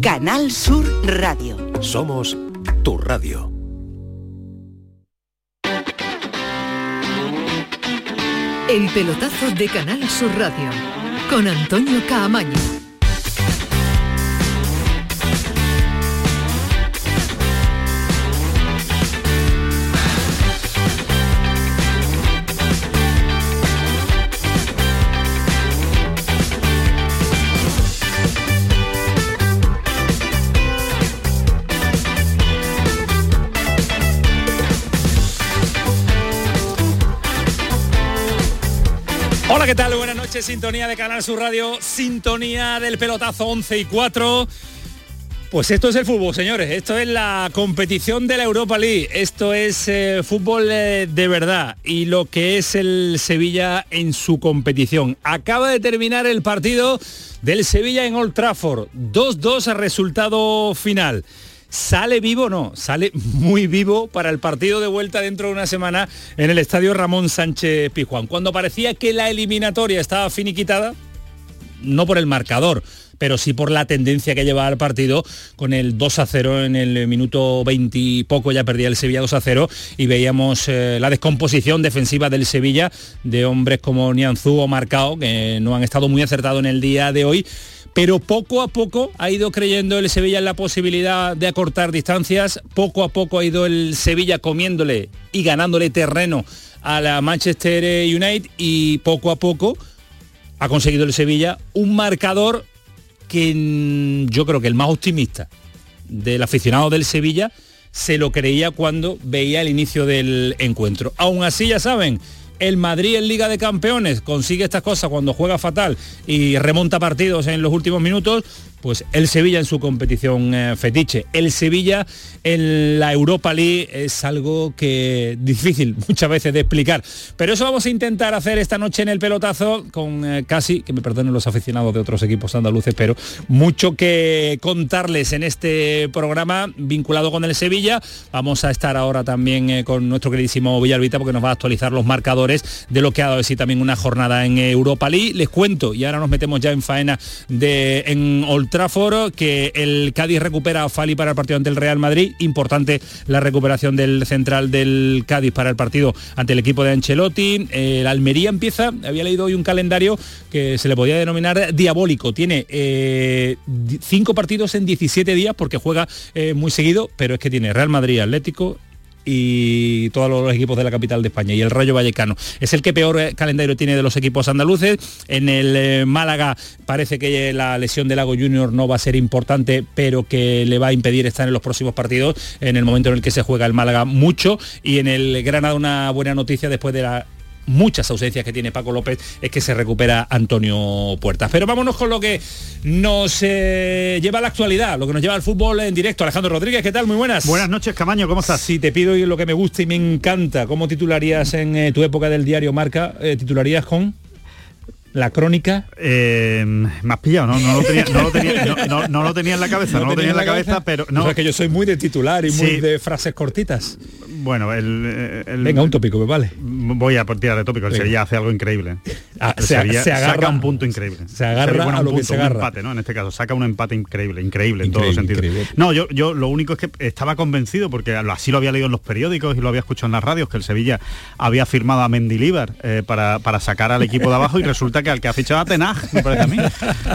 Canal Sur Radio. Somos tu radio. El pelotazo de Canal Sur Radio con Antonio Caamaño. ¿Qué tal? Buenas noches, sintonía de Canal Sur Radio, sintonía del pelotazo 11 y 4. Pues esto es el fútbol, señores. Esto es la competición de la Europa League. Esto es eh, fútbol eh, de verdad y lo que es el Sevilla en su competición. Acaba de terminar el partido del Sevilla en Old Trafford. 2-2 resultado final sale vivo, no, sale muy vivo para el partido de vuelta dentro de una semana en el estadio Ramón Sánchez Pijuán. Cuando parecía que la eliminatoria estaba finiquitada, no por el marcador, pero sí por la tendencia que llevaba el partido con el 2 a 0 en el minuto 20 y poco ya perdía el Sevilla 2 a 0 y veíamos eh, la descomposición defensiva del Sevilla de hombres como Nianzú o Marcao que no han estado muy acertados en el día de hoy pero poco a poco ha ido creyendo el Sevilla en la posibilidad de acortar distancias, poco a poco ha ido el Sevilla comiéndole y ganándole terreno a la Manchester United y poco a poco ha conseguido el Sevilla un marcador que yo creo que el más optimista del aficionado del Sevilla se lo creía cuando veía el inicio del encuentro. Aún así, ya saben, el Madrid en Liga de Campeones consigue estas cosas cuando juega fatal y remonta partidos en los últimos minutos, pues el Sevilla en su competición eh, fetiche. El Sevilla en la Europa League es algo que difícil muchas veces de explicar. Pero eso vamos a intentar hacer esta noche en el pelotazo con eh, casi, que me perdonen los aficionados de otros equipos andaluces, pero mucho que contarles en este programa vinculado con el Sevilla. Vamos a estar ahora también eh, con nuestro queridísimo Villalbita porque nos va a actualizar los marcadores de lo que ha dado de también una jornada en Europa League. Les cuento, y ahora nos metemos ya en faena de en Trafford, que el Cádiz recupera a Fali para el partido ante el Real Madrid. Importante la recuperación del central del Cádiz para el partido ante el equipo de Ancelotti. El Almería empieza, había leído hoy un calendario que se le podía denominar diabólico. Tiene eh, cinco partidos en 17 días porque juega eh, muy seguido, pero es que tiene Real Madrid, Atlético, y todos los equipos de la capital de España y el Rayo Vallecano. Es el que peor eh, calendario tiene de los equipos andaluces. En el eh, Málaga parece que la lesión del Lago Junior no va a ser importante, pero que le va a impedir estar en los próximos partidos en el momento en el que se juega el Málaga mucho. Y en el Granada una buena noticia después de la muchas ausencias que tiene Paco López es que se recupera Antonio Puertas. Pero vámonos con lo que nos eh, lleva a la actualidad, lo que nos lleva al fútbol en directo. Alejandro Rodríguez, ¿qué tal? Muy buenas. Buenas noches, Camaño, ¿cómo estás? Si te pido lo que me gusta y me encanta, ¿cómo titularías en eh, tu época del diario Marca? Eh, ¿Titularías con? la crónica. Eh, me has pillado, ¿no? No lo tenía, no lo tenía, no, no- no lo tenía en la cabeza, no, lo tenía en la cabeza, pero no. O sea, que yo soy muy de titular y muy de frases cortitas. Bueno, el, el- Venga, un tópico, me vale. Voy a por tirar de tópico. El Venga. Sevilla hace algo increíble. Ah, se- Sevilla se agarra- saca un punto increíble. se agarra Bueno, a un lo que punto, se un agarra. empate, ¿no? En este caso, saca un empate increíble, increíble, en todos los sentidos. No, yo, yo lo único es que estaba convencido, porque lo- así lo había leído en los periódicos y lo había escuchado en las radios, que el Sevilla había firmado a Mendilíbar eh, para, para sacar al equipo de abajo y resulta que al que ha fichado a Tenag, me parece a mí.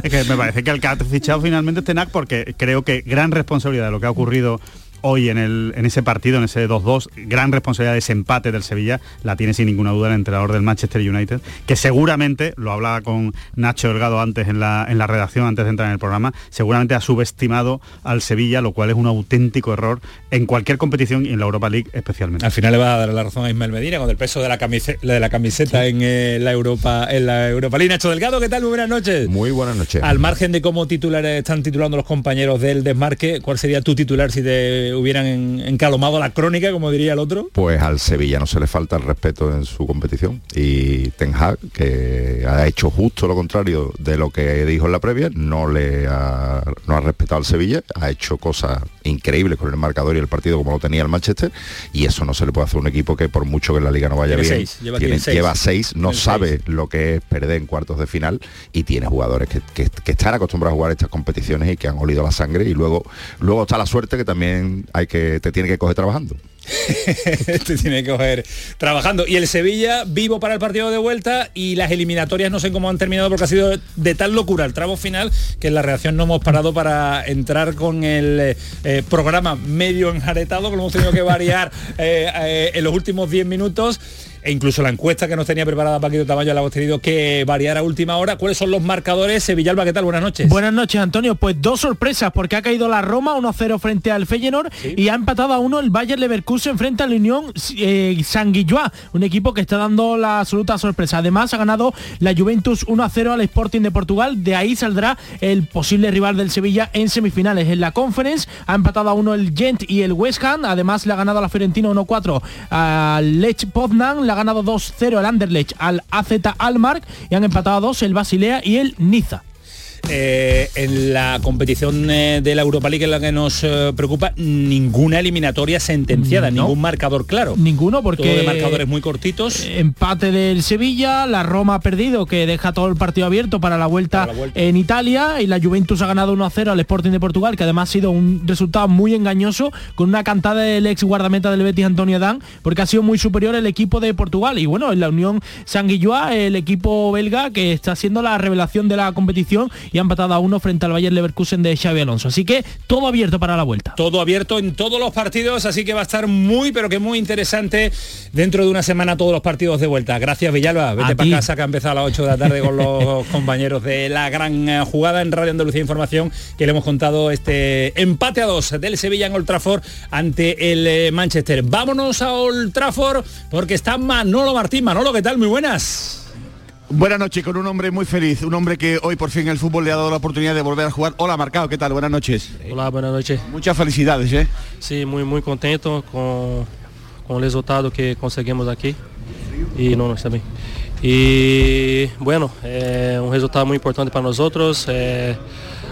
Es que me parece que al que ha fichado finalmente es Tenag porque creo que gran responsabilidad de lo que ha ocurrido hoy en, el, en ese partido, en ese 2-2, gran responsabilidad de ese empate del Sevilla, la tiene sin ninguna duda el entrenador del Manchester United, que seguramente, lo hablaba con Nacho Delgado antes en la, en la redacción, antes de entrar en el programa, seguramente ha subestimado al Sevilla, lo cual es un auténtico error en cualquier competición y en la Europa League especialmente. Al final le va a dar la razón a Ismael Medina con el peso de la, camise- de la camiseta en eh, la Europa en la Europa League. Nacho Delgado, ¿qué tal? Muy buenas noches. Muy buenas noches. Al margen de cómo titulares están titulando los compañeros del desmarque, ¿cuál sería tu titular si te hubieran encalomado la crónica, como diría el otro. Pues al Sevilla no se le falta el respeto en su competición. Y Ten Hag, que ha hecho justo lo contrario de lo que dijo en la previa, no le ha, no ha respetado al Sevilla, ha hecho cosas increíbles con el marcador y el partido como lo tenía el Manchester. Y eso no se le puede hacer a un equipo que por mucho que en la liga no vaya bien, lleva, seis. no sabe lo que es perder en cuartos de final y tiene jugadores que, que, están acostumbrados a jugar estas competiciones y que han olido la sangre. Y luego, luego está la suerte que también hay que, te tiene que coger trabajando. te tiene que coger trabajando. Y el Sevilla vivo para el partido de vuelta y las eliminatorias no sé cómo han terminado porque ha sido de tal locura el tramo final que en la reacción no hemos parado para entrar con el eh, programa medio enjaretado, que lo hemos tenido que variar eh, eh, en los últimos 10 minutos e incluso la encuesta que nos tenía preparada Paquito Tamayo la hemos tenido que variar a última hora. ¿Cuáles son los marcadores? Sevillalba, ¿qué tal? Buenas noches. Buenas noches, Antonio. Pues dos sorpresas, porque ha caído la Roma 1-0 frente al Feyenoord y ha empatado a uno el Bayern Leverkusen frente al Unión eh, Sanguilloa, un equipo que está dando la absoluta sorpresa. Además, ha ganado la Juventus 1-0 al Sporting de Portugal. De ahí saldrá el posible rival del Sevilla en semifinales. En la Conference ha empatado a uno el Gent y el West Ham. Además, le ha ganado a la Fiorentina 1-4 al Lech Poznan. La ganado 2-0 el Anderlecht al AZ Almark y han empatado a 2 el Basilea y el Niza. Eh, en la competición eh, de la Europa League en la que nos eh, preocupa, ninguna eliminatoria sentenciada, ningún marcador claro. Ninguno, porque... Todo de marcadores muy cortitos. Empate del Sevilla, la Roma ha perdido, que deja todo el partido abierto para la vuelta, en Italia, y la Juventus ha ganado 1-0 al Sporting de Portugal, que además ha sido un resultado muy engañoso, con una cantada del ex guardameta del Betis, Antonio Dan, porque ha sido muy superior el equipo de Portugal. Y bueno, en la Unión Sanguilloa, el equipo belga, que está siendo la revelación de la competición y han empatado a uno frente al Bayern Leverkusen de Xavi Alonso. Así que todo abierto para la vuelta. Todo abierto en todos los partidos, así que va a estar muy, pero que muy interesante dentro de una semana todos los partidos de vuelta. Gracias Villalba, vete para casa que ha empezado a las 8 de la tarde con los compañeros de la gran eh, jugada en Radio Andalucía Información que le hemos contado este empate a dos del Sevilla en Old Trafford ante el eh, Manchester. Vámonos a Old Trafford porque está Manolo Martín. Manolo, ¿qué tal? Muy buenas. Buenas noches, con un hombre muy feliz, un hombre que hoy por fin el fútbol le ha dado la oportunidad de volver a jugar. Hola, Marcado, ¿qué tal? Buenas noches. Hola, buenas noches. Muchas felicidades, ¿eh? Sí, muy, muy contento con, con el resultado que conseguimos aquí. Y no, no, está bien. Y bueno, es un resultado muy importante para nosotros. Eh,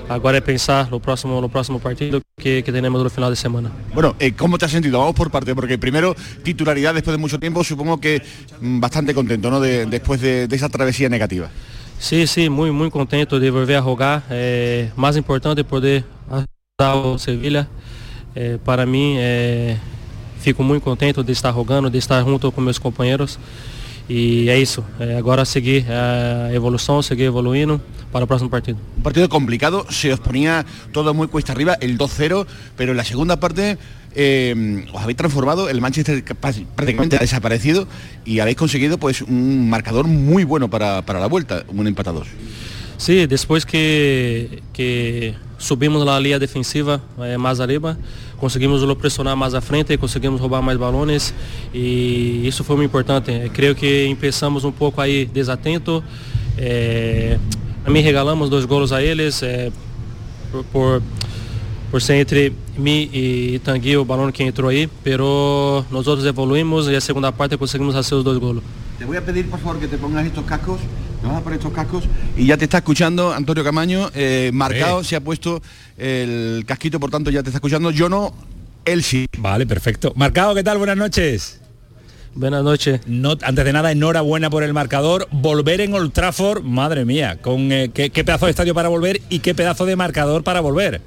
ahora es pensar lo próximo, lo próximo partido que, que tenemos el final de semana. Bueno, eh, ¿cómo te has sentido? Vamos por parte, porque primero titularidad después de mucho tiempo, supongo que mm, bastante contento, ¿no? De, después de, de, esa travesía negativa. Sí, sí, muy, muy contento de volver a jugar. Eh, más importante poder ajudar o Sevilla. Eh, para mí, eh, fico muy contento de estar jugando, de estar junto con meus companheiros. Y es eso, eh, ahora seguir a evolución, seguir evoluindo para el próximo partido. Un partido complicado, se os ponía todo muy cuesta arriba, el 2-0, pero en la segunda parte eh, os habéis transformado, el Manchester prácticamente ha desaparecido y habéis conseguido pues un marcador muy bueno para, para la vuelta, un empate a dos. Sí, después que, que subimos la línea defensiva eh, más arriba, conseguimos lo presionar mais à frente, conseguimos roubar mais balões e isso foi muito importante. Creio que começamos um pouco aí desatento. É, também regalamos dois golos a eles é, por, por, por, ser entre mim e Tanguy o balão que entrou aí, pero nós outros evoluímos e a segunda parte conseguimos fazer os dois golos. Te voy a pedir por favor que te pongas estos cascos, te vas a poner estos cascos y ya te está escuchando Antonio Camaño, eh, marcado, sí. se ha puesto el casquito, por tanto ya te está escuchando, yo no, él sí. Vale, perfecto. Marcado, ¿qué tal? Buenas noches. Buenas noches. No, antes de nada, enhorabuena por el marcador. Volver en Old Trafford, madre mía, con eh, qué, qué, pedazo de estadio para volver y qué pedazo de marcador para volver.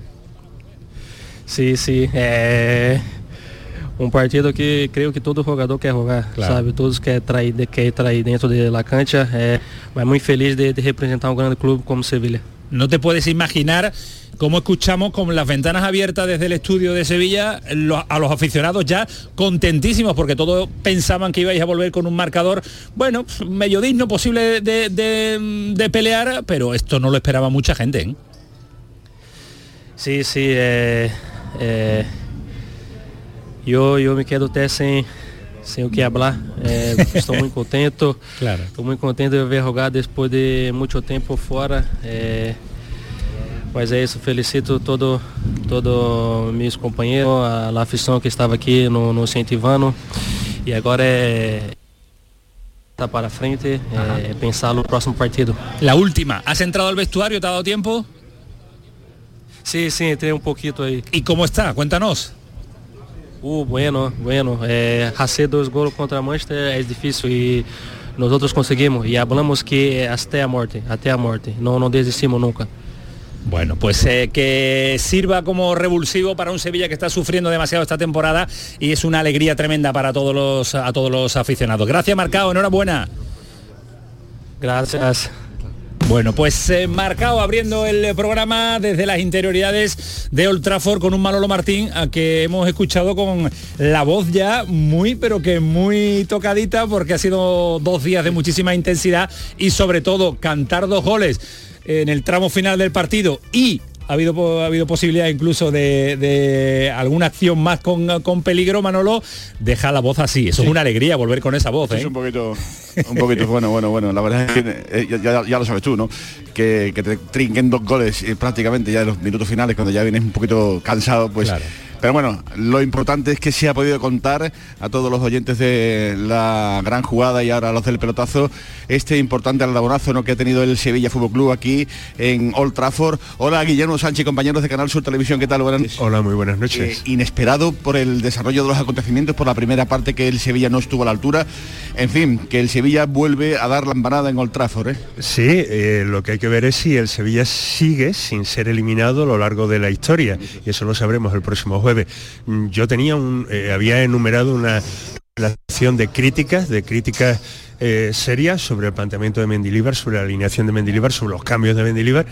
Sí, sí. Eh, um partido que creio que todo jogador quer jogar, claro. sabe? Todos querem trair, quer trair dentro de la cancha. É, mas muito feliz de, de, representar um grande clube como Sevilla. No te puedes imaginar cómo escuchamos con las ventanas abiertas desde el estudio de Sevilla lo, a los aficionados ya contentísimos porque todos pensaban que ibais a volver con un marcador, bueno, medio digno, posible de, de, de pelear, pero esto no lo esperaba mucha gente. ¿eh? Sí, sí. Eh, eh eu, eu me quedo até sem, sem o que falar. É, estou muito contente. Claro. Estou muito contente de ver jogar depois de muito tempo fora. É, mas é isso, felicito todo, todos mis compañeros, a afición que estaba aquí no, no incentivando. Y ahora es estar para frente, eh, pensar el próximo partido. La última, ¿has entrado al vestuario? ¿Te ha dado tiempo? Sí, sí, entré un poquito ahí. ¿Y cómo está? Cuéntanos. Uh, bueno, bueno. Eh, hacer dos goles contra Manchester es difícil y nosotros conseguimos y hablamos que hasta a muerte, hasta a muerte. No, no desistimos nunca. Bueno, pues eh, que sirva como revulsivo para un Sevilla que está sufriendo demasiado esta temporada y es una alegría tremenda para todos los a todos los aficionados. Gracias, Marcado, enhorabuena. Gracias. Bueno, pues eh, marcado abriendo el programa desde las interioridades de Old Trafford con un Manolo Martín a que hemos escuchado con la voz ya muy pero que muy tocadita porque ha sido dos días de muchísima intensidad y sobre todo cantar dos goles en el tramo final del partido y ha habido, ha habido posibilidad incluso de, de alguna acción más con, con peligro, Manolo, deja la voz así. Eso es una alegría volver con esa voz. Es ¿eh? un poquito, un poquito, bueno, bueno, bueno. La verdad es que eh, ya, ya- ya lo sabes tú, ¿no? Que, que te trinquen dos goles eh, prácticamente ya en los minutos finales, cuando ya vienes un poquito cansado, pues. Claro. Pero bueno, lo importante es que se ha podido contar a todos los oyentes de la gran jugada y ahora los del pelotazo este importante aldabonazo ¿no? que ha tenido el Sevilla Fútbol Club aquí en Old Trafford. Hola Guillermo Sánchez, compañeros de Canal Sur Televisión, ¿qué tal? Buenas noches. Hola, muy buenas Eh, noches. inesperado por el desarrollo de los acontecimientos, por la primera parte que el Sevilla no estuvo a la altura. En fin, que el Sevilla vuelve a dar la empanada en Old Trafford. ¿eh? Sí, eh, lo que hay que ver es si el Sevilla sigue sin ser eliminado a lo largo de la historia y eso lo sabremos el próximo jueves. Mm, Yo tenía un, eh, había enumerado una relación de críticas, de críticas eh, serias sobre el planteamiento de Mendilibar, sobre la alineación de Mendilibar, sobre los cambios de Mendilibar,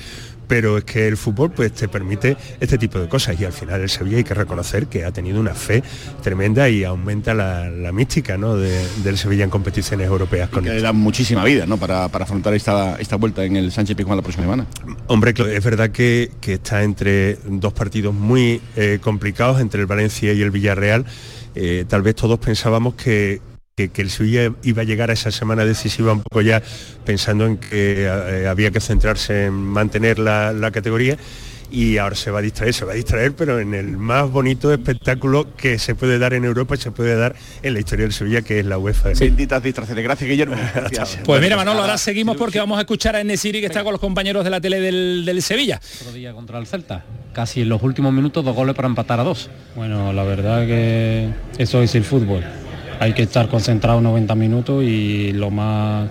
pero es que el fútbol pues te permite este tipo de cosas y al final el Sevilla hay que reconocer que ha tenido una fe tremenda y aumenta la, la mística ¿no? de- del Sevilla en competiciones europeas con Que le da muchísima vida ¿no? para, para afrontar esta, esta vuelta en el Sánchez Pizjuán la próxima semana. Hombre, es verdad que, que está entre dos partidos muy eh, complicados, entre el Valencia y el Villarreal. Eh, tal vez todos pensábamos que, que- que el Sevilla iba a llegar a esa semana decisiva un poco ya pensando en que eh, había que centrarse en mantener la, la categoría y ahora se va a distraer, se va a distraer, pero en el más bonito espectáculo que se puede dar en Europa y se puede dar en la historia del Sevilla, que es la UEFA. Benditas distracciones. Gracias, Guillermo. Gracias. Pues mira, Manolo, ahora seguimos porque vamos a escuchar a Enesiri que está con los compañeros de la tele del, del Sevilla. Otro día contra el Celta. Casi en los últimos minutos dos goles para empatar a dos. Bueno, la verdad que eso es el fútbol. Hay que estar concentrado 90 minutos y lo más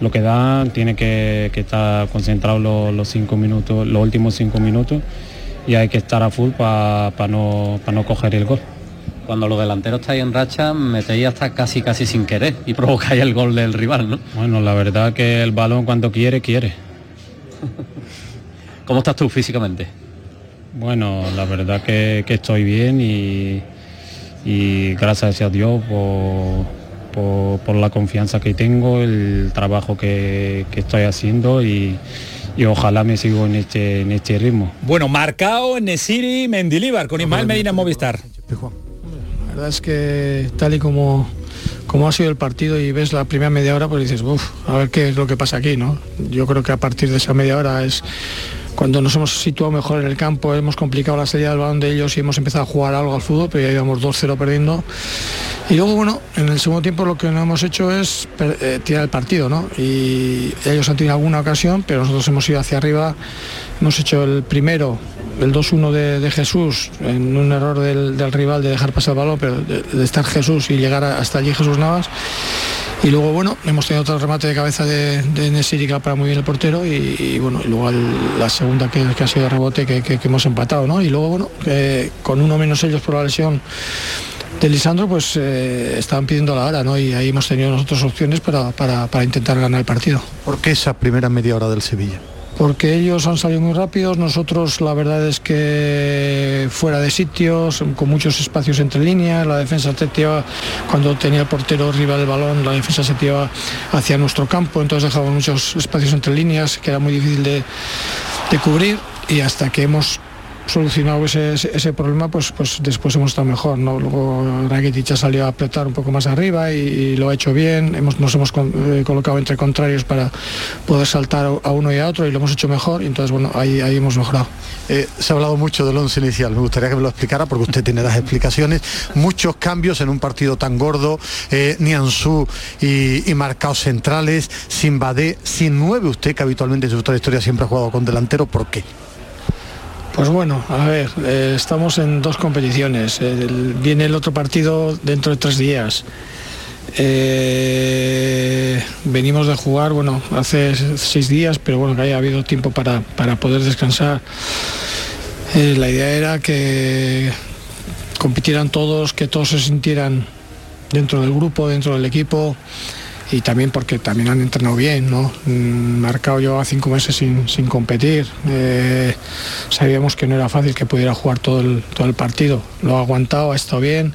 lo que da tiene que, que estar concentrado los, los cinco minutos, los últimos cinco minutos y hay que estar a full para no, pa no coger el gol. Cuando los delanteros estáis en racha, metéis hasta casi casi sin querer y provocáis el gol del rival, ¿no? Bueno, la verdad que el balón cuando quiere, quiere. ¿Cómo estás tú físicamente? Bueno, la verdad que, que estoy bien y, y gracias a Dios por, por- por la confianza que tengo, el trabajo que, que estoy haciendo y, y ojalá me sigo en este, en este ritmo. Bueno, marcado Nesiri, Mendilíbar con Ismael Medina Movistar. La verdad es que tal y como, como ha sido el partido y ves la primera media hora, pues dices, uff, a ver qué es lo que pasa aquí, ¿no? Yo creo que a partir de esa media hora es cuando nos hemos situado mejor en el campo, hemos complicado la salida del balón de ellos y hemos empezado a jugar algo al fútbol, pero ya íbamos 2-0 perdiendo. Y luego, bueno, en el segundo tiempo lo que no hemos hecho es eh, tirar el partido, ¿no? Y ellos han tenido alguna ocasión, pero nosotros hemos ido hacia arriba, hemos hecho el primero, el 2-1 de, Jesús, en un error del, rival de dejar pasar el balón, pero de, estar Jesús y llegar hasta allí Jesús Navas. Y luego, bueno, hemos tenido otro remate de cabeza de, de Nesiri parado muy bien el portero y, bueno, y luego la segunda que, ha sido de rebote que, hemos empatado, ¿no? Y luego, bueno, con uno menos ellos por la lesión de Lisandro, pues eh, estaban pidiendo la hora, ¿no? Y ahí hemos tenido nosotros opciones para, para- para intentar ganar el partido. ¿Por qué esa primera media hora del Sevilla? Porque ellos han salido muy rápidos, nosotros la verdad es que fuera de sitios, con muchos espacios entre líneas, la defensa se tiraba, cuando tenía el portero arriba del balón, la defensa se tiraba hacia nuestro campo, entonces dejábamos muchos espacios entre líneas que era muy difícil de cubrir y hasta que hemos solucionado ese, ese, problema, pues, pues después hemos estado mejor. ¿no? Luego Rakitic ha salido a apretar un poco más arriba y, lo ha hecho bien. Hemos, nos hemos eh, colocado entre contrarios para poder saltar a uno y a otro y lo hemos hecho mejor. Y entonces, bueno, ahí, ahí hemos mejorado. Eh, se ha hablado mucho del once inicial, me gustaría que me lo explicara porque usted tiene las explicaciones. Muchos cambios en un partido tan gordo, eh, y, y marcados centrales, sin Badé, sin nueve, usted que habitualmente en su trayectoria siempre ha jugado con delantero, ¿por qué? Pues bueno, a ver, eh, estamos en dos competiciones. Viene el otro partido dentro de tres días. Eh, venimos de jugar, bueno, hace seis días, pero bueno, que haya habido tiempo para, para poder descansar. Eh, la idea era que compitieran todos, que todos se sintieran dentro del grupo, dentro del equipo y también porque también han entrenado bien, ¿no? Mm, Marcado yo a cinco meses sin, sin competir. Eh, sabíamos que no era fácil que pudiera jugar todo el, todo el partido. Lo ha aguantado, ha estado bien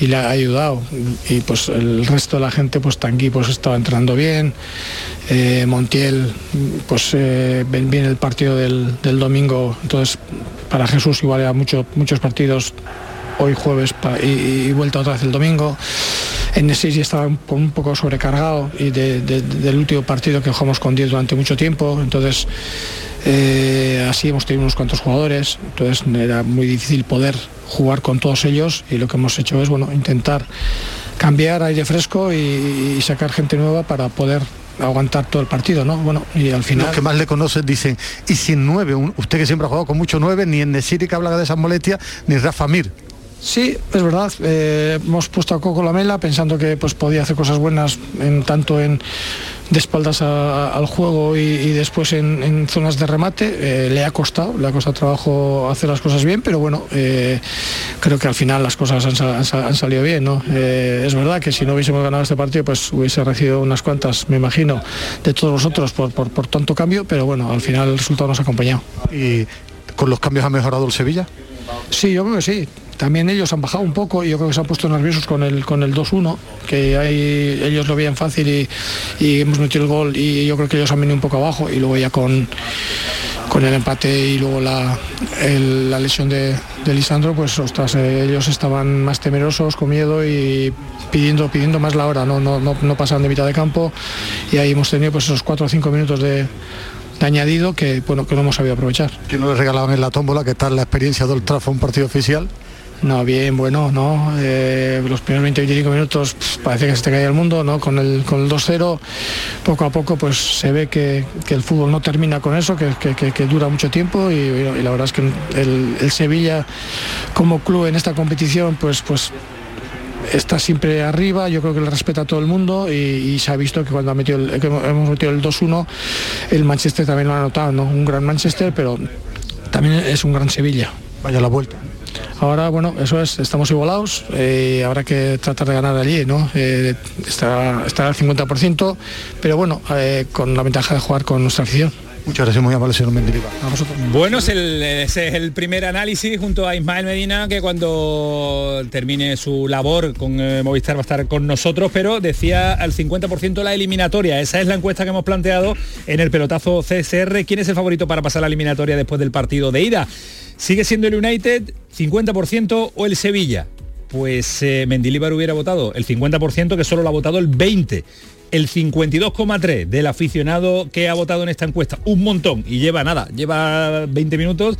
y le ha ayudado. Y pues el resto de la gente, pues Tanguy pues estaba entrenando bien. Eh, Montiel, pues eh, bien el partido del, del domingo. Entonces, para Jesús igual era mucho, muchos partidos hoy jueves y, y vuelta otra vez el domingo. En ya estaba un, po- un poco sobrecargado y de- de- del último partido que jugamos con 10 durante mucho tiempo, entonces eh, así hemos tenido unos cuantos jugadores, entonces era muy difícil poder jugar con todos ellos y lo que hemos hecho es bueno intentar cambiar aire fresco y, y sacar gente nueva para poder aguantar todo el partido, ¿no? Bueno, y al final Los que más le conocen dicen, y sin nueve, usted que siempre ha jugado con mucho nueve, ni en Nesiri que habla de esas molestias, ni Rafa Mir. Sí, es verdad. eh, hemos puesto a Coco Lamela pensando que pues podía hacer cosas buenas en tanto en de espaldas a- al juego y, y después en, en zonas de remate. Eh, le ha costado, le ha costado trabajo hacer las cosas bien, pero bueno, eh, creo que al final las cosas han, sal- han sal- han salido bien. ¿no? Eh, es verdad que si no hubiésemos ganado este partido, pues hubiese recibido unas cuantas, me imagino, de todos vosotros por, por, por tanto cambio, pero bueno, al final el resultado nos ha acompañado. ¿Y con los cambios ha mejorado el Sevilla? Sí, yo creo que sí. También ellos han bajado un poco y yo creo que se han puesto nerviosos con el con el 2-1, que ellos lo veían fácil y, hemos metido el gol y yo creo que ellos han venido un poco abajo y luego ya con, con el empate y luego la, la lesión de, de Lisandro, pues ostras, eh, ellos estaban más temerosos, con miedo y pidiendo, pidiendo más la hora, no, no, no, no pasaban de mitad de campo y ahí hemos tenido pues esos 4 o 5 minutos de, de añadido que bueno que no hemos sabido aprovechar. Que no le regalaban en la tómbola, que tal la experiencia del Trafford un partido oficial. No, bien, bueno, no. Eh, los primeros 20-25 minutos parece que se te caía el mundo, ¿no? Con el, con el 2-0, poco a poco pues se ve que, que el fútbol no termina con eso, que, que- que- dura mucho tiempo y, la verdad es que el, el Sevilla como club en esta competición pues pues está siempre arriba, yo creo que le respeta a todo el mundo y, se ha visto que cuando ha metido hemos metido el 2-1, el Manchester también lo ha notado, ¿no? Un gran Manchester, pero también es un gran Sevilla. Vaya la vuelta. Ahora, bueno, eso es, estamos igualados, eh, habrá que tratar de ganar allí, ¿no? Eh, está, está al 50%, pero bueno, eh, con la ventaja de jugar con nuestra afición. Muchas gracias, muy amable, señor Mendilibar. Bueno, es el, ese es el primer análisis junto a Ismael Medina, que cuando termine su labor con eh, Movistar va a estar con nosotros, pero decía al 50% la eliminatoria. Esa es la encuesta que hemos planteado en el pelotazo CSR. ¿Quién es el favorito para pasar la eliminatoria después del partido de ida? ¿Sigue siendo el United 50% o el Sevilla? Pues eh, Mendilibar hubiera votado el 50%, que solo lo ha votado el 20%. El 52,3 del aficionado que ha votado en esta encuesta, un montón, y lleva nada, lleva 20 minutos,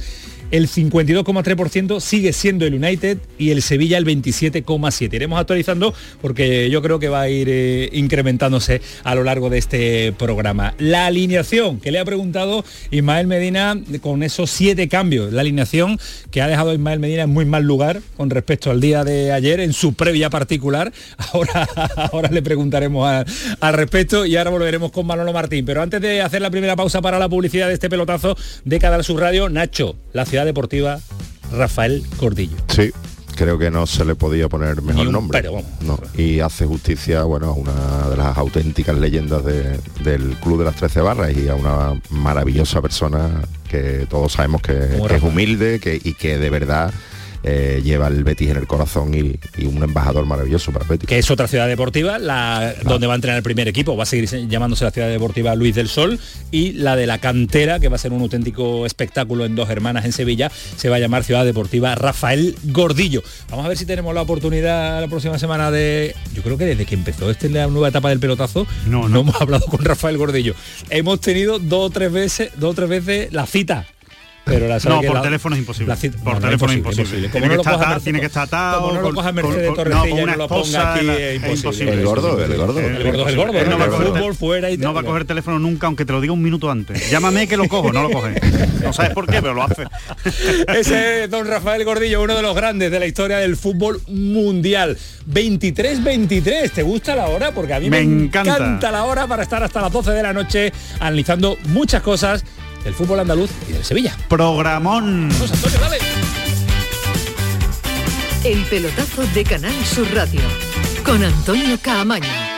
el 52,3% sigue siendo el United y el Sevilla el 27,7. Iremos actualizando porque yo creo que va a ir eh, incrementándose a lo largo de este programa. La alineación que le ha preguntado Ismael Medina con esos siete cambios, la alineación que ha dejado Ismael Medina en muy mal lugar con respecto al día de ayer en su previa particular. Ahora, ahora le preguntaremos al respecto y ahora volveremos con Manolo Martín. Pero antes de hacer la primera pausa para la publicidad de este pelotazo de Canal Sur Radio, Nacho, la ciudad deportiva Rafael Cordillo. Sí, creo que no se le podía poner mejor un nombre. pero, vamos. No, y hace justicia, bueno, a una de las auténticas leyendas de- del Club de las 13 Barras y a una maravillosa persona que todos sabemos que, que es humilde que, y que de verdad eh, lleva el Betis en el corazón y, y un embajador maravilloso para el Betis. que es otra ciudad deportiva, la donde va a entrenar el primer equipo, va a seguir llamándose la ciudad deportiva Luis del Sol y la de la cantera, que va a ser un auténtico espectáculo en dos hermanas en Sevilla, se va a llamar Ciudad Deportiva Rafael Gordillo. Vamos a ver si tenemos la oportunidad la próxima semana de. Yo creo que desde que empezó esta la nueva etapa del pelotazo, no, no hemos hablado con Rafael Gordillo. Hemos tenido dos o tres veces, dos o tres veces la cita. Pero la No, por teléfono es imposible. Por teléfono es imposible. Tiene que estar atado- tiene que estar atado. Como no lo coja Mercedes Torrecilla no, y no ponga aquí, la- es imposible. El gordo, el gordo. El gordo es el gordo, Él ¿no? no va a coger- fútbol fuera y no va a coger el teléfono nunca, aunque te lo diga un minuto antes. Llámame que lo cojo, no lo coge. No sabes por qué, pero lo hace. Ese es don Rafael Gordillo, uno de los grandes de la historia del fútbol mundial. 23-23, ¿te gusta la hora? Porque a mí me, Me encanta. la hora para estar hasta las 12 de la noche analizando muchas cosas del fútbol andaluz y del Sevilla. Programón. Vamos, Antonio, dale. El pelotazo de Canal Sur Radio con Antonio Caamaño.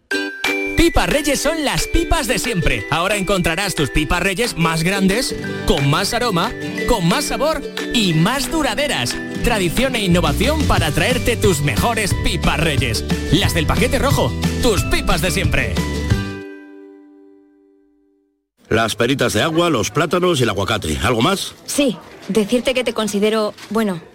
Pipas Reyes son las pipas de siempre. Ahora encontrarás tus pipas Reyes más grandes, con más aroma, con más sabor y más duraderas. Tradición e innovación para traerte tus mejores pipas Reyes. Las del paquete rojo, tus pipas de siempre. Las peritas de agua, los plátanos y el aguacate. ¿Algo más? Sí, decirte que te considero, bueno,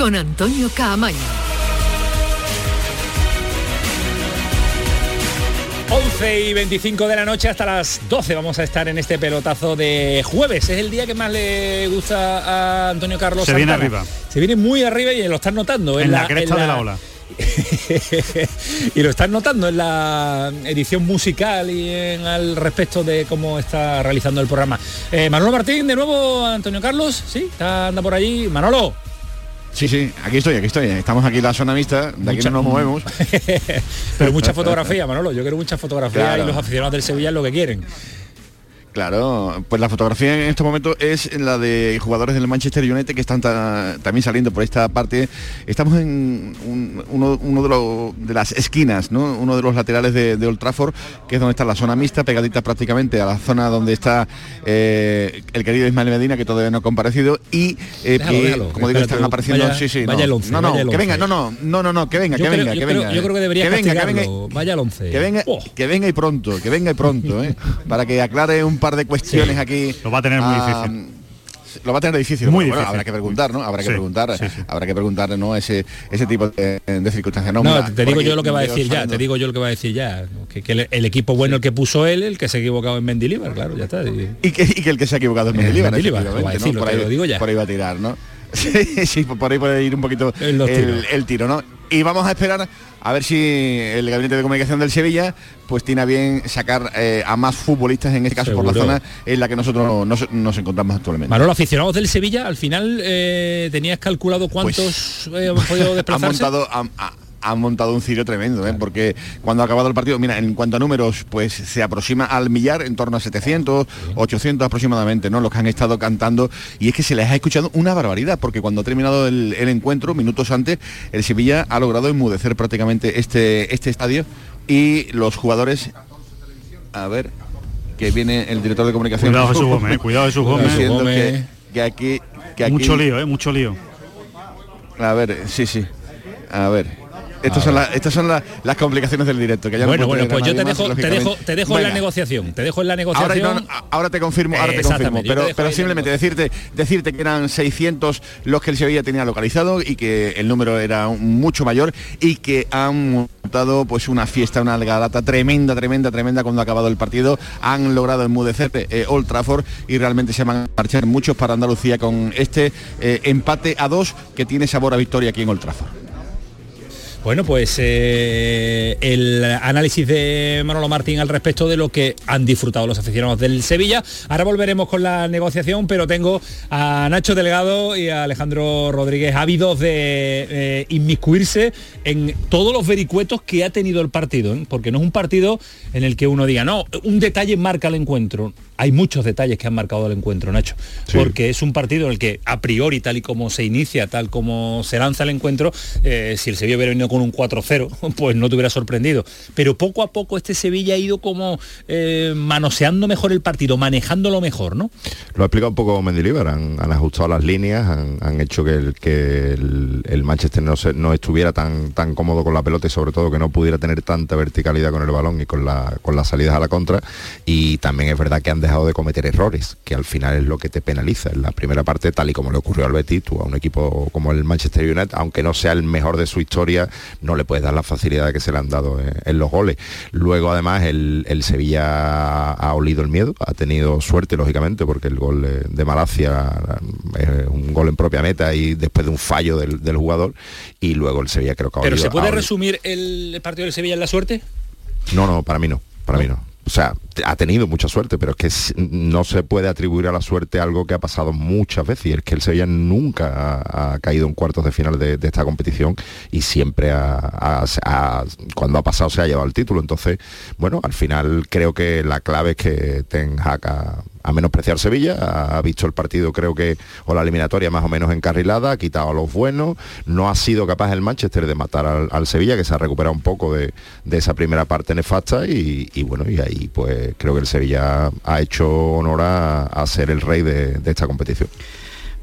con Antonio Caamaño. 11 y 25 de la noche hasta las 12 vamos a estar en este pelotazo de jueves. Es el día que más le gusta a Antonio Carlos. Se viene arriba. Se viene muy arriba y lo estás notando. En la cresta de la ola. y lo estás notando en la edición musical y en al respecto de cómo está realizando el programa. Eh, Manolo Martín, de nuevo, Antonio Carlos, ¿sí? Está, anda por allí. Manolo. Sí, sí, aquí estoy, aquí estoy. Estamos aquí en la zona mixta, de aquí no nos movemos. Pero mucha fotografía, Manolo. Yo quiero mucha fotografía Claro. y los aficionados del Sevilla es lo que quieren. Claro, pues la fotografía en estos momentos es la de jugadores del Manchester United que están ta- también saliendo por esta parte. Estamos en un- uno, uno de, los- de las esquinas, ¿no? uno de los laterales de, de Old Trafford, que es donde está la zona mixta, pegadita prácticamente a la zona donde está eh, el querido Ismael Medina, que todavía no ha comparecido, y eh, Déjalo, que, déjalo, como digo, están apareciendo. vaya- sí, sí, vaya no, el once, no, no, que venga, no, no, no, no, no, que venga, Yo que creo- venga, que creo- venga. yo creo que debería que venga, que venga. Vaya al once. que venga, Oh. que venga y pronto, que venga y pronto, ¿eh? para que aclare un par de cuestiones aquí. Lo va a tener muy Ah, difícil. Lo va a tener difícil. Muy Bueno, difícil. habrá que preguntar, ¿no? Habrá que Sí, preguntar, sí, sí. habrá que preguntar, ¿no? Ese, ese tipo de, de circunstancias. No, No, mira, te digo yo lo que va a decir ya, te digo yo lo que va a decir ya. Que, que el, el equipo bueno el que puso él, el que se ha equivocado en Mendilibar, claro, ya está. Y- Y que, y que el que se ha equivocado es Mendilibar, Mendilibar, efectivamente, va a ¿no? decirlo, por, ahí, lo digo ya. por ahí va a tirar, ¿no? Sí, sí, por ahí puede ir un poquito En el tiro, ¿no? Y vamos a esperar a ver si el gabinete de comunicación del Sevilla pues tiene a bien sacar eh, a más futbolistas, en este caso por la zona en la que nosotros nos, nos encontramos actualmente. Manolo, aficionados del Sevilla, al final eh, tenías calculado cuántos eh, han podido han desplazarse. montado han, ha- han montado un cirio tremendo ¿eh? porque cuando ha acabado el partido mira en cuanto a números pues se aproxima al millar en torno a 700 800 aproximadamente no los que han estado cantando y es que se les ha escuchado una barbaridad porque cuando ha terminado el, el encuentro minutos antes el Sevilla ha logrado enmudecer prácticamente este este estadio y los jugadores a ver que viene el director de comunicación Cuidado Jesús Gómez, cuidado Jesús Gómez. diciendo que, que aquí que aquí Mucho lío, ¿eh? Mucho lío. a ver, sí, sí. A ver. Estas son, las, estas son las, las complicaciones del directo. Que ya no Bueno, bueno, pues yo te más, dejo, te dejo, te dejo en la negociación. Te dejo en la negociación. no, ahora te confirmo, ahora te confirmo. Pero, te simplemente decirte, decirte que eran 600 los que el Sevilla tenía localizado y que el número era mucho mayor y que han montado pues una fiesta, una algarata tremenda, tremenda, tremenda cuando ha acabado el partido. Han logrado enmudecer eh, Old Trafford y realmente se van a marchar muchos para Andalucía con este eh, empate a dos que tiene sabor a victoria aquí en Old Trafford. Bueno, pues eh, el análisis de Manolo Martín al respecto de lo que han disfrutado los aficionados del Sevilla. Ahora volveremos con la negociación, pero tengo a Nacho Delgado y a Alejandro Rodríguez ávidos de eh, inmiscuirse en todos los vericuetos que ha tenido el partido, ¿eh? porque no es un partido en el que uno diga, no, un detalle marca el encuentro. Hay muchos detalles que han marcado el encuentro, Nacho, porque es un partido en el que a priori, tal y como se inicia, tal como se lanza el encuentro, si el Sevilla hubiera venido con un 4-0, pues no te hubiera sorprendido. Pero poco a poco este Sevilla ha ido como eh, manoseando mejor el partido, manejándolo mejor, ¿no? Lo ha explicado un poco Mendilibar, han, han ajustado las líneas, han, hecho que, el, que el, Manchester no, se- no estuviera tan, tan cómodo con la pelota y sobre todo que no pudiera tener tanta verticalidad con el balón y con, la, con las salidas a la contra. Y también es verdad que han dejado de cometer errores, que al final es lo que te penaliza. En la primera parte, tal y como le ocurrió al Betis, a un equipo como el Manchester United, aunque no sea el mejor de su historia, no le puedes dar la facilidad que se le han dado en, en los goles. Luego, además, el, el Sevilla ha olido el miedo, ha tenido suerte, lógicamente, porque el gol de, Malasia es un gol en propia meta y después de un fallo del, del jugador, y luego el Sevilla creo que ha Pero ¿se puede resumir el partido del Sevilla en la suerte? no, no, para mí no, para mí no. O sea, ha tenido mucha suerte, pero es que no se puede atribuir a la suerte algo que ha pasado muchas veces y es que el Sevilla nunca ha, caído en cuartos de final de, esta competición y siempre ha- cuando ha pasado se ha llevado el título. Entonces, bueno, al final creo que la clave es que Ten Hag ha, ha menospreciado al Sevilla, ha, visto el partido creo que, o la eliminatoria más o menos encarrilada, ha quitado a los buenos, no ha sido capaz el Manchester de matar al, Sevilla, que se ha recuperado un poco de, de esa primera parte nefasta y, bueno, y ahí pues creo que el Sevilla ha hecho honor a, a ser el rey de esta competición.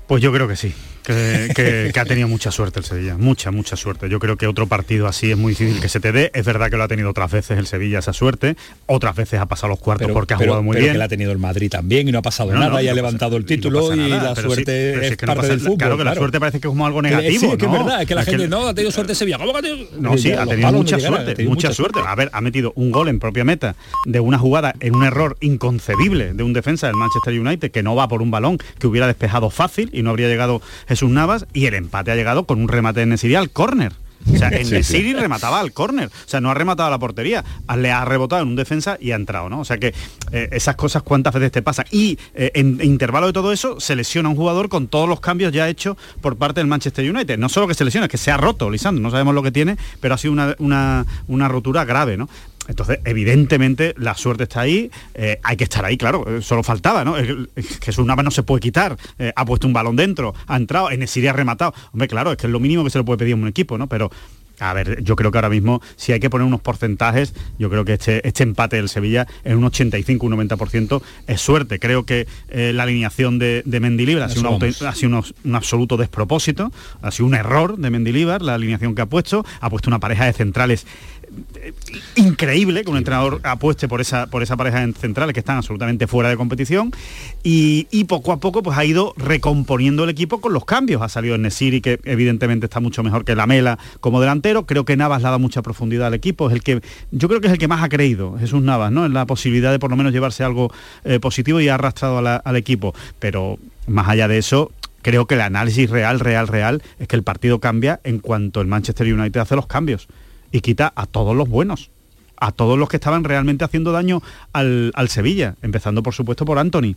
Pues yo creo que sí, que, que- que ha tenido mucha suerte el Sevilla, mucha, mucha suerte. Yo creo que otro partido así es muy difícil que se te dé. Es verdad que lo ha tenido otras veces el Sevilla esa suerte, otras veces ha pasado los cuartos porque ha pero- jugado muy pero bien. que la ha tenido el Madrid también y no ha pasado No, nada no, y ha no levantado el pasa- título y, nada, la suerte sí es que parte del fútbol. claro que la suerte parece que es como algo negativo, Sí, es que es verdad, es que la Es gente no ha tenido suerte Sevilla. ¿Cómo que ha tenido? No, sí, ha tenido mucha suerte, mucha suerte. A ver, ha metido un gol en propia meta de una jugada en un error inconcebible de un defensa del Manchester United que no va por un balón que hubiera despejado fácil y no habría llegado Jesús Navas y el empate ha llegado con un remate de Nesiri al córner. O sea, en Sí, remataba al córner. O sea, no ha rematado a la portería. Le ha rebotado en un defensa y ha entrado, ¿no? O sea que eh, esas cosas cuántas veces te pasan. Y eh, en intervalo de todo eso, se lesiona un jugador con todos los cambios ya hechos por parte del Manchester United. No solo que se lesiona, es que se ha roto, Lisandro. No sabemos lo que tiene, pero ha sido una, una- una rotura grave, ¿no? Entonces, evidentemente, la suerte está ahí, eh, hay que estar ahí, claro, eh, solo faltaba, ¿no? Jesús Navas no se puede quitar, eh, ha puesto un balón dentro, ha entrado, en Siria ha rematado. Hombre, claro, es que es lo mínimo que se le puede pedir a un equipo, ¿no? Pero, a ver, yo creo que ahora mismo, si hay que poner unos porcentajes, yo creo que este, este empate del Sevilla en un 85, un 90% es suerte. Creo que eh, la alineación de, de Mendilibar ha sido, un, ha sido unos- un absoluto despropósito, ha sido un error de Mendilibar, la alineación que ha puesto, ha puesto una pareja de centrales increíble que un entrenador apueste por esa, por esa pareja de centrales que están absolutamente fuera de competición y, poco a poco pues ha ido recomponiendo el equipo con los cambios. Ha salido Nesiri que evidentemente está mucho mejor que Lamela como delantero. Creo que Navas le ha dado mucha profundidad al equipo. Es el que, yo creo que es el que más ha creído, Jesús Navas, ¿no? En la posibilidad de por lo menos llevarse algo eh, positivo y ha arrastrado al equipo. Pero más allá de eso, creo que el análisis real, real, real es que el partido cambia en cuanto el Manchester United hace los cambios y quita a todos los buenos, a todos los que estaban realmente haciendo daño al, al Sevilla, empezando por supuesto por Anthony.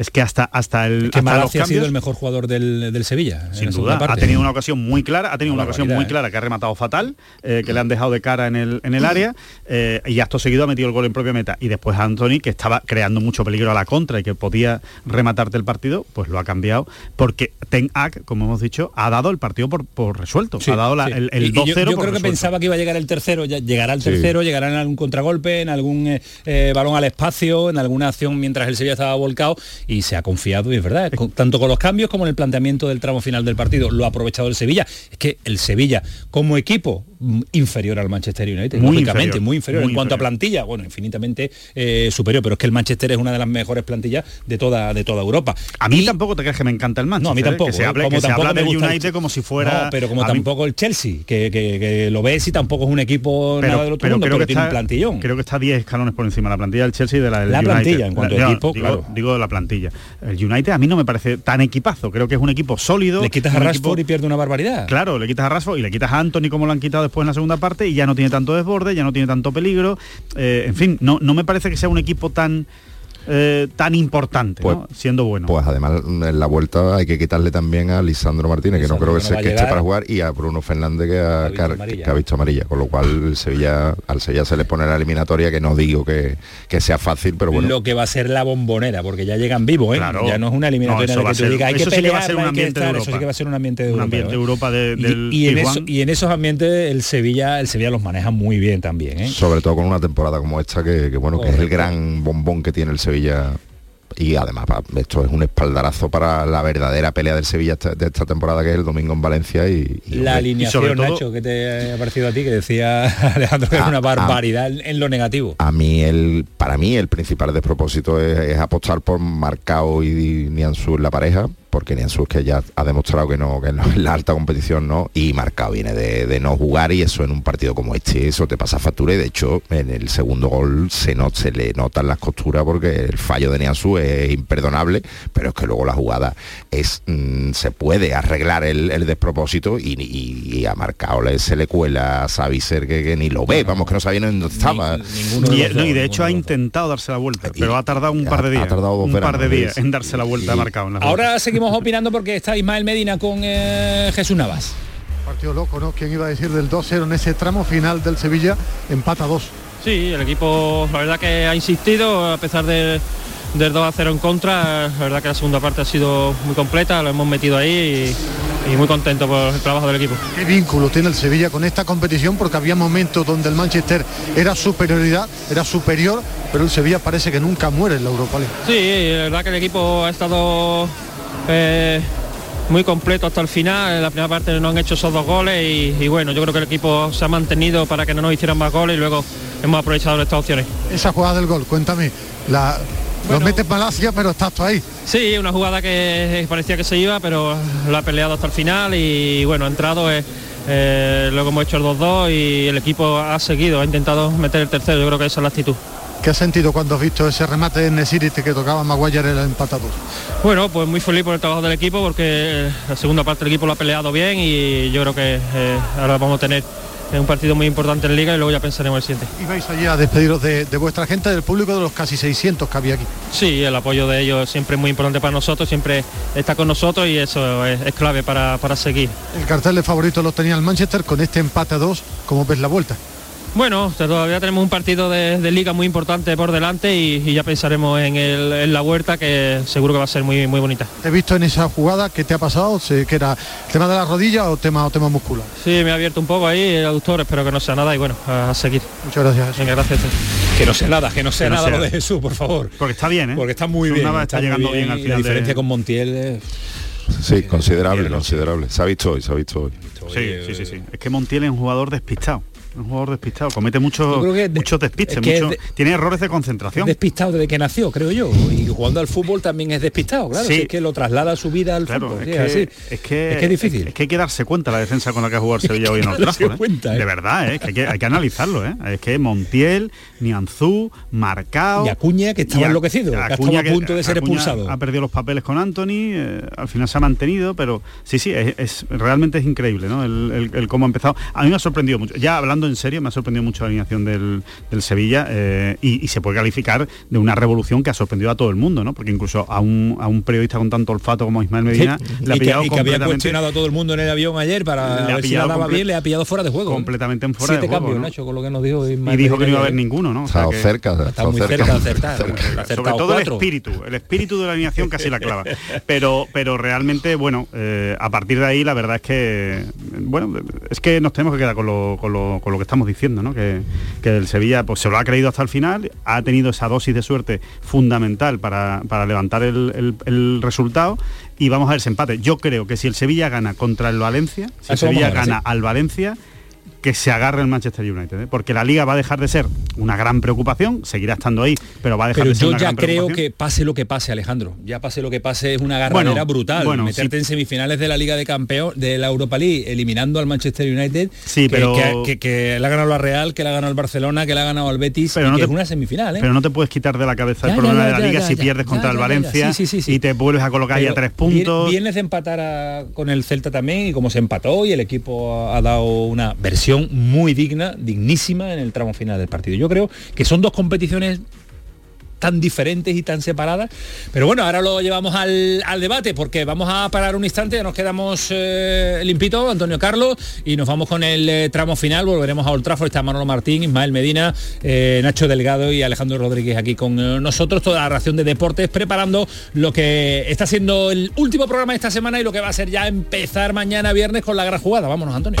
Es que hasta, hasta el Que hasta los ha sido el mejor jugador del, del Sevilla. sin duda, ha tenido una ocasión muy clara, ha tenido Una una ocasión muy ¿eh? clara que ha rematado fatal, eh, que le han dejado de cara en el, en el área, eh, y acto seguido ha metido el gol en propia meta. Y después Anthony, que estaba creando mucho peligro a la contra y que podía rematarte el partido, pues lo ha cambiado, porque Ten Hag, como hemos dicho, ha dado el partido por, por resuelto. Sí, ha dado la- sí. el, el Y- y 2-0 yo, yo por creo que resuelto. pensaba que iba a llegar el tercero, ya llegará el Sí. tercero, llegará en algún contragolpe, en algún eh, balón al espacio, en alguna acción mientras el Sevilla estaba volcado y se ha confiado y es verdad, con- tanto con los cambios como en el planteamiento del tramo final del partido, lo ha aprovechado el Sevilla. Es que el Sevilla como equipo mm, inferior al Manchester United, Muy lógicamente, inferior, muy inferior muy en cuanto a plantilla, bueno, infinitamente eh, superior, pero es que el Manchester es una de las mejores plantillas de toda de toda Europa. A mí tampoco te crees que me encanta el Manchester. No, a mí ¿eh? tampoco. Que se hable, Como que se tampoco habla del gusta el- United como si fuera... No, pero como mí- tampoco el Chelsea, que, que- que lo ves y tampoco es un equipo nada del otro mundo, creo pero que tiene está, un plantillón. Creo que está 10 escalones por encima de la plantilla del Chelsea y de la del La United. plantilla, en cuanto a equipo, digo, claro. digo la plantilla. El United a mí no me parece tan equipazo. Creo que es un equipo sólido. Le quitas a Rashford equipo- y pierde una barbaridad. Claro, le quitas a Rashford y le quitas a Anthony como lo han quitado después en la segunda parte y ya no tiene tanto desborde, ya no tiene tanto peligro. Eh, en fin, no, no me parece que sea un equipo tan eh, tan importante, Pues- ¿no? siendo bueno. Pues además en la vuelta hay que quitarle también a Lisandro Martínez, que no creo que, que no se, que esté para jugar, y a Bruno Fernández que ha, que ha- amarilla. que ha visto amarilla. Con lo cual el Sevilla, al Sevilla se le pone la eliminatoria, que no digo que, que sea fácil, pero bueno. Lo que va a ser la bombonera, porque ya llegan vivos, ¿eh? Claro. Ya no es una eliminatoria No, eso en la va que tú digas, hay que eso sí que va a pelear, ser un hay que ambiente de eso sí que va a ser un ambiente de Un Europa. ambiente ¿eh? de Europa de- Y- del y, en Tijuana. eso- y en esos ambientes el Sevilla, el Sevilla los maneja muy bien también, ¿eh? sobre todo con una temporada como esta que, que, bueno que es el gran bombón que tiene el Sevilla y además esto es un espaldarazo para la verdadera pelea del Sevilla de esta temporada que es el domingo en Valencia y, y, La alineación, sobre todo- Nacho, que te ha parecido a ti, que decía Alejandro que es Ah, una barbaridad en- en lo negativo. a mí el para mí el principal despropósito es, es apostar por Marcao y Nianzú en la pareja porque Nianzú es que ya ha demostrado que no que no en la alta competición no y Marcao viene de, de no jugar y eso en un partido como este eso te pasa factura y de hecho en el segundo gol se, no, se le notan las costuras porque el fallo de Nianzú es imperdonable pero es que luego la jugada es mm, se puede arreglar el, el despropósito y, y- y a Marcao le, se le cuela a Savicer que, que ni lo ve vamos que no sabía ni dónde estaba y, no, y de hecho ha intentado darse la vuelta, pero ha tardado un par de ha días. tardado dos un veranos, par de días en darse la vuelta Y- marcado. En la Ahora seguimos opinando porque está Ismael Medina con eh, Jesús Navas. Partido loco, ¿no? ¿Quién iba a decir del 2-0 en ese tramo final del Sevilla? Empata 2. Sí, el equipo la verdad que ha insistido a pesar de, del 2 a 0 en contra. La verdad que la segunda parte ha sido muy completa, lo hemos metido ahí y, y muy contento por el trabajo del equipo. ¿Qué vínculo tiene el Sevilla con esta competición? Porque había momentos donde el Manchester era superioridad, era superior, pero el Sevilla parece que nunca muere en la Europa League. Sí, la verdad que el equipo ha estado eh, muy completo hasta el final. En la primera parte no han hecho esos dos goles y, y bueno, yo creo que el equipo se ha mantenido para que no nos hicieran más goles y luego hemos aprovechado estas opciones. Esa jugada del gol, cuéntame. La, lo mete Malasia, pero estás tú ahí. Sí, una jugada que parecía que se iba, pero la ha peleado hasta el final y bueno, ha entrado, eh, eh, luego hemos hecho el 2-2 y el equipo ha seguido, ha intentado meter el tercero, yo creo que esa es la actitud. ¿Qué has sentido cuando has visto ese remate de Nesiri que tocaba Maguire el empatador? Bueno, pues muy feliz por el trabajo del equipo porque eh, la segunda parte del equipo lo ha peleado bien y yo creo que eh, ahora vamos a tener un partido muy importante en Liga y luego ya pensaremos el siguiente. Y vais allí a despediros de, de vuestra gente, del público de los casi 600 que había aquí. Sí, el apoyo de ellos siempre es muy importante para nosotros, siempre está con nosotros y eso es, es clave para, para seguir. El cartel de favorito lo tenía el Manchester con este empate a 2, ¿cómo ves la vuelta? Bueno, todavía tenemos un partido de, de liga muy importante por delante y, y ya pensaremos en, el- en la huerta que seguro que va a ser muy, muy bonita. He visto en esa jugada, ¿qué te ha pasado? Que era tema de la rodilla o tema, o tema muscular. Sí, me ha abierto un poco ahí el aductor, espero que no sea nada y bueno, a, a seguir. Muchas gracias. Venga, gracias. Que no sea nada, que no sea Que no nada sea. lo de Jesús, por favor. Porque está bien, ¿eh? Porque está muy bien. Está llegando bien al final La diferencia de- con Montiel es... Sí, considerable, considerable. Se ha visto hoy, se ha visto hoy. Sí, sí, sí, sí. Es que Montiel es un jugador despistado. Un jugador despistado. Comete muchos de- muchos despistes. mucho- de- tiene errores de concentración. despistado desde que nació, creo yo. Y jugando al fútbol también es despistado, claro. Sí. es que lo traslada a su vida al Claro, fútbol. es que, así. es que Es que es difícil. Es, que hay que darse cuenta la defensa con la que ha jugado Sevilla hoy en el Trafford, ¿eh? cuenta, ¿eh? De verdad, ¿eh? que hay, que hay que analizarlo, ¿eh? Es que Montiel, Nianzú, Marcao. Y Acuña, que estaba a- enloquecido, que estado a punto de ser Acuña expulsado. Ha perdido los papeles con Anthony, eh, al final se ha mantenido, pero sí, sí, es, es- realmente es increíble, ¿no? El, el- el cómo ha empezado. A mí me ha sorprendido mucho. Ya hablando en serio, me ha sorprendido mucho la alineación del, del Sevilla eh, y, y se puede calificar de una revolución que ha sorprendido a todo el mundo, ¿no? Porque incluso a un, a un periodista con tanto olfato como Ismael Medina le ha y que, pillado y que había completamente- cuestionado a todo el mundo en el avión ayer para Le ha ver si la daba bien, le ha pillado fuera de juego. completamente en fuera Siete de juego, cambios, ¿no? Nacho, con lo que nos dijo y dijo que no iba a haber ninguno, ¿no? O Estado que- cerca, Está muy cerca de acertar. sobre todo cuatro. el espíritu, el espíritu de la alineación casi la clava. Pero, pero realmente, bueno, eh, a partir de ahí la verdad es que bueno, es que nos tenemos que quedar con lo, con lo, con lo que estamos diciendo, ¿no? Que, que, el Sevilla pues, se lo ha creído hasta el final, ha tenido esa dosis de suerte fundamental para, para levantar el, el, el, resultado y vamos a ver ese empate. Yo creo que si el Sevilla gana contra el Valencia, si el Sevilla ver, gana sí. al Valencia, que se agarre el Manchester United, ¿eh? porque la liga va a dejar de ser una gran preocupación, seguirá estando ahí, pero va a dejar pero de ser yo una ya gran creo preocupación. que pase lo que pase, Alejandro. Ya pase lo que pase es una garradera Bueno, brutal. bueno, Meterte sí. en semifinales de la Liga de Campeón de la Europa League, eliminando al Manchester United, Sí, que, pero- que, que- que le ha ganado la Real, que le ha ganado el Barcelona, que le ha ganado al Betis, Pero no que te- es una semifinal, ¿eh? Pero no te puedes quitar de la cabeza Ya, el problema ya, de la ya, liga ya, si ya. pierdes Ya, contra ya, el ya, ya. Valencia Sí, sí, y te vuelves a colocar ahí a Pero tres puntos. Vienes de empatar a- con el Celta también y como se empató y el equipo ha, ha dado una versión muy digna, dignísima en el tramo final del partido. Yo creo que son dos competiciones tan diferentes y tan separadas. Pero bueno, ahora lo llevamos al, debate porque vamos a parar un instante, ya nos quedamos eh, limpito, Antonio Carlos, y nos vamos con el eh, tramo final, volveremos a Old está Manolo Martín, Ismael Medina, eh, Nacho Delgado y Alejandro Rodríguez aquí con eh, nosotros, toda la ración de deportes, preparando lo que está siendo el último programa de esta semana y lo que va a ser ya empezar mañana viernes con la gran jugada. Vámonos, Antonio.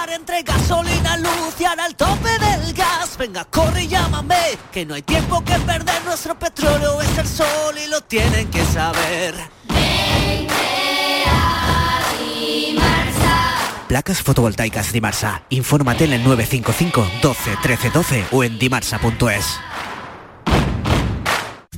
gasolina, luz y el tope del gas, venga, corre y llámame, que no hay tiempo que perder, nuestro petróleo es el sol y lo tienen que saber. Placas fotovoltaicas Dimarsa. Infórmate en el 955 12 13 12 o en dimarsa.es.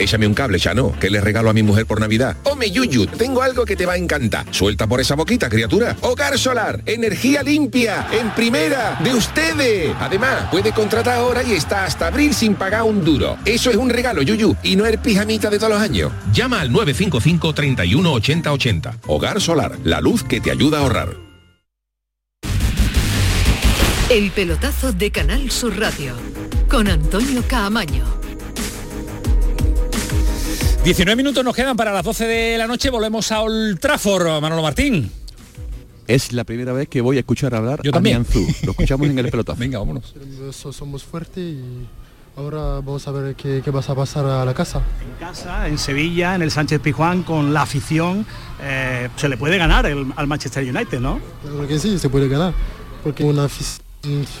Échame un cable, Chano, que le regalo a mi mujer por Navidad. Hombre, Yuyu, tengo algo que te va a encantar. Suelta por esa boquita, criatura. Hogar Solar, energía limpia, en primera, de ustedes. Además, puede contratar ahora y está hasta abril sin pagar un duro. Eso es un regalo, Yuyu, y no el pijamita de todos los años. Llama al 955 31 80 80. Hogar Solar, la luz que te ayuda a ahorrar. El pelotazo de Canal Sur Radio con Antonio Caamaño. 19 minutos nos quedan para las 12 de la noche, volvemos a Old Trafford, Manolo Martín. Es la primera vez que voy a escuchar hablar Yo a también. Nianzú. Lo escuchamos en el pelotazo. Venga, vámonos. So- Somos fuertes y ahora vamos a ver qué, qué vas a pasar a la casa. En casa, en Sevilla, en el Sánchez Pizjuán, con la afición, eh, se le puede ganar el- al Manchester United, ¿no? Claro que sí, se puede ganar, porque una afición